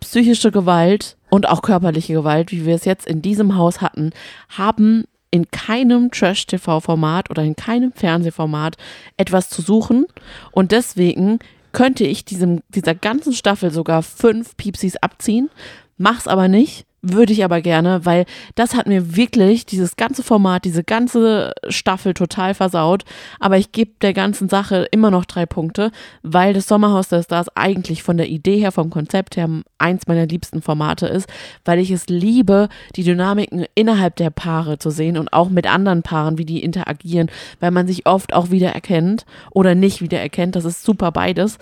psychische Gewalt und auch körperliche Gewalt, wie wir es jetzt in diesem Haus hatten, haben in keinem Trash-TV-Format oder in keinem Fernsehformat etwas zu suchen. Und deswegen könnte ich diesem, dieser ganzen Staffel sogar fünf Piepsis abziehen, mach's aber nicht. Würde ich aber gerne, weil das hat mir wirklich dieses ganze Format, diese ganze Staffel total versaut. Aber ich gebe der ganzen Sache immer noch drei Punkte, weil das Sommerhaus der Stars eigentlich von der Idee her, vom Konzept her eins meiner liebsten Formate ist, weil ich es liebe, die Dynamiken innerhalb der Paare zu sehen und auch mit anderen Paaren, wie die interagieren, weil man sich oft auch wiedererkennt oder nicht wiedererkennt. Das ist super beides.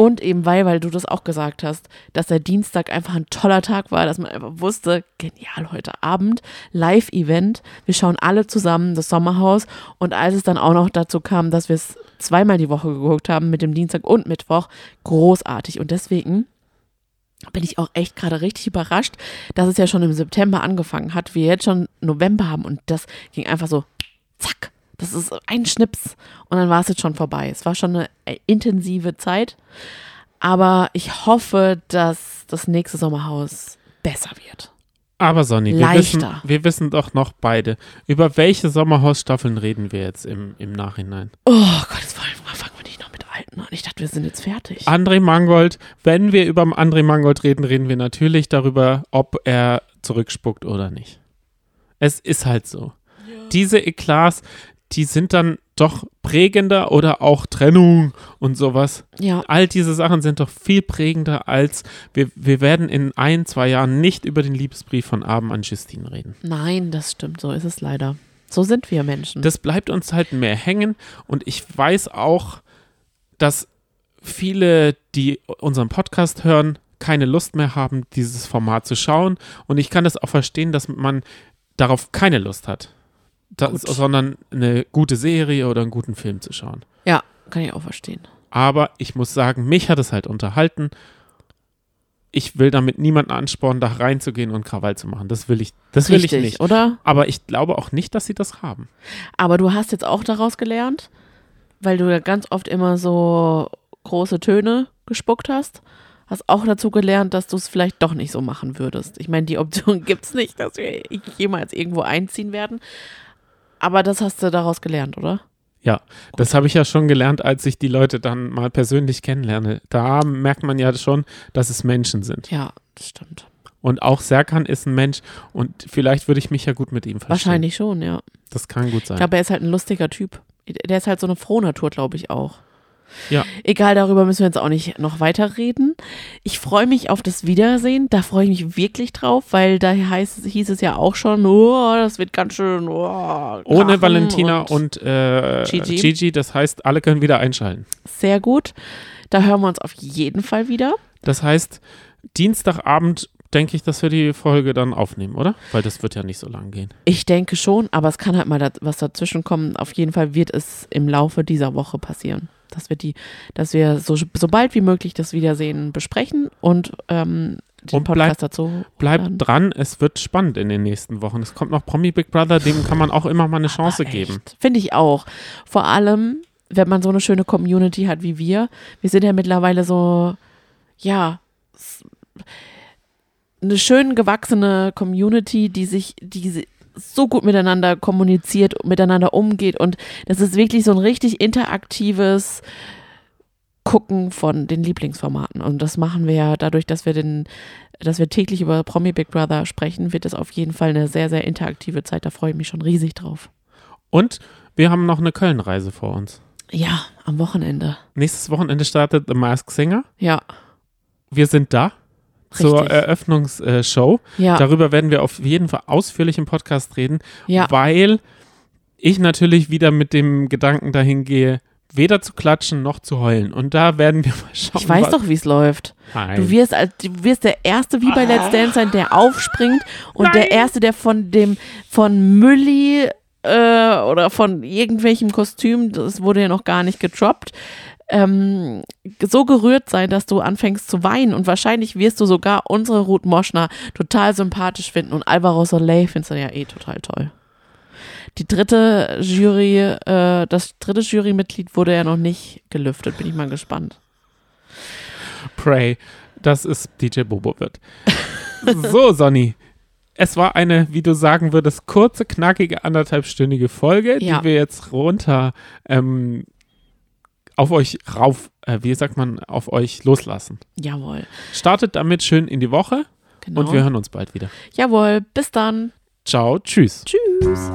Und eben weil, weil du das auch gesagt hast, dass der Dienstag einfach ein toller Tag war, dass man einfach wusste, genial heute Abend, Live-Event, wir schauen alle zusammen das Sommerhaus. Und als es dann auch noch dazu kam, dass wir es zweimal die Woche geguckt haben mit dem Dienstag und Mittwoch, großartig. Und deswegen bin ich auch echt gerade richtig überrascht, dass es ja schon im September angefangen hat, wir jetzt schon November haben. Und das ging einfach so, zack, das ist ein Schnips und dann war es jetzt schon vorbei. Es war schon eine äh, intensive Zeit, aber ich hoffe, dass das nächste Sommerhaus besser wird. Aber Sonny, wir wissen, Leichter. wir wissen doch noch beide, über welche Sommerhausstaffeln reden wir jetzt im, im Nachhinein. Oh Gott, jetzt fangen wir nicht noch mit alten an. Ich dachte, wir sind jetzt fertig. André Mangold, wenn wir über André Mangold reden, reden wir natürlich darüber, ob er zurückspuckt oder nicht. Es ist halt so. Diese Eklats, die sind dann doch prägender oder auch Trennung und sowas. Ja, All diese Sachen sind doch viel prägender als wir, wir werden in ein, zwei Jahren nicht über den Liebesbrief von Abend an Justine reden. nein, das stimmt. So ist es leider. So sind wir Menschen. Das bleibt uns halt mehr hängen und ich weiß auch, dass viele, die unseren Podcast hören, keine Lust mehr haben, dieses Format zu schauen und ich kann das auch verstehen, dass man darauf keine Lust hat, das, sondern eine gute Serie oder einen guten Film zu schauen. ja, kann ich auch verstehen. Aber ich muss sagen, mich hat es halt unterhalten. Ich will damit niemanden anspornen, da reinzugehen und Krawall zu machen. Das will ich, das will Richtig, ich nicht. oder? Aber ich glaube auch nicht, dass sie das haben. Aber du hast jetzt auch daraus gelernt, weil du ja ganz oft immer so große Töne gespuckt hast. Hast auch dazu gelernt, dass du es vielleicht doch nicht so machen würdest. Ich meine, die Option gibt es nicht, dass wir jemals irgendwo einziehen werden. Aber das hast du daraus gelernt, oder? Ja, das habe ich ja schon gelernt, als ich die Leute dann mal persönlich kennenlerne. Da merkt man ja schon, dass es Menschen sind. Ja, das stimmt. Und auch Serkan ist ein Mensch und vielleicht würde ich mich ja gut mit ihm verstehen. Wahrscheinlich schon, ja. Das kann gut sein. Ich glaube, er ist halt ein lustiger Typ. Der ist halt so eine Frohnatur, glaube ich auch. Ja. Egal, darüber müssen wir jetzt auch nicht noch weiter reden. Ich freue mich auf das Wiedersehen. Da freue ich mich wirklich drauf, weil da heißt, hieß es ja auch schon, oh, das wird ganz schön. Oh, Ohne Valentina und, und äh, Gigi. Gigi, das heißt, alle können wieder einschalten. Sehr gut. Da hören wir uns auf jeden Fall wieder. Das heißt, Dienstagabend denke ich, dass wir die Folge dann aufnehmen, oder? Weil das wird ja nicht so lang gehen. Ich denke schon, aber es kann halt mal was dazwischen kommen. Auf jeden Fall wird es im Laufe dieser Woche passieren. Dass wir die, dass wir so, so bald wie möglich das Wiedersehen besprechen und ähm, den Und Podcast bleib- dazu. Bleibt dran, es wird spannend in den nächsten Wochen. Es kommt noch Promi Big Brother, dem kann man auch immer mal eine Chance geben. Finde ich auch. Vor allem, wenn man so eine schöne Community hat wie wir. Wir sind ja mittlerweile so, ja, eine schön gewachsene Community, die sich, die so gut miteinander kommuniziert, miteinander umgeht und das ist wirklich so ein richtig interaktives Gucken von den Lieblingsformaten und das machen wir ja dadurch, dass wir den, dass wir täglich über Promi Big Brother sprechen, wird es auf jeden Fall eine sehr, sehr interaktive Zeit. Da freue ich mich schon riesig drauf. Und wir haben noch eine Köln-Reise vor uns. Ja, am Wochenende. Nächstes Wochenende startet The Masked Singer. Ja, Wir sind da zur Richtig. Eröffnungsshow. ja, Darüber werden wir auf jeden Fall ausführlich im Podcast reden, ja. weil ich natürlich wieder mit dem Gedanken dahin gehe, weder zu klatschen noch zu heulen. Und da werden wir mal schauen. Ich weiß doch, wie es läuft. Nein. Du wirst, du wirst der Erste wie bei Let's Dance sein, der aufspringt und der Erste, der von dem, von Mülli äh, oder von irgendwelchem Kostüm, das wurde ja noch gar nicht getroppt, ähm, so gerührt sein, dass du anfängst zu weinen und wahrscheinlich wirst du sogar unsere Ruth Moschner total sympathisch finden und Alvaro Soleil findest du ja eh total toll. Die dritte Jury, äh, das dritte Jurymitglied wurde ja noch nicht gelüftet, bin ich mal gespannt. Pray, dass es DJ Bobo wird. so, Sonny. Es war eine, wie du sagen würdest, kurze, knackige, anderthalbstündige Folge, Ja. die wir jetzt runter ähm, auf euch rauf, äh, wie sagt man, auf euch loslassen. Jawohl, Startet damit schön in die Woche genau. und wir hören uns bald wieder. Jawohl, bis dann. Ciao, tschüss. Tschüss.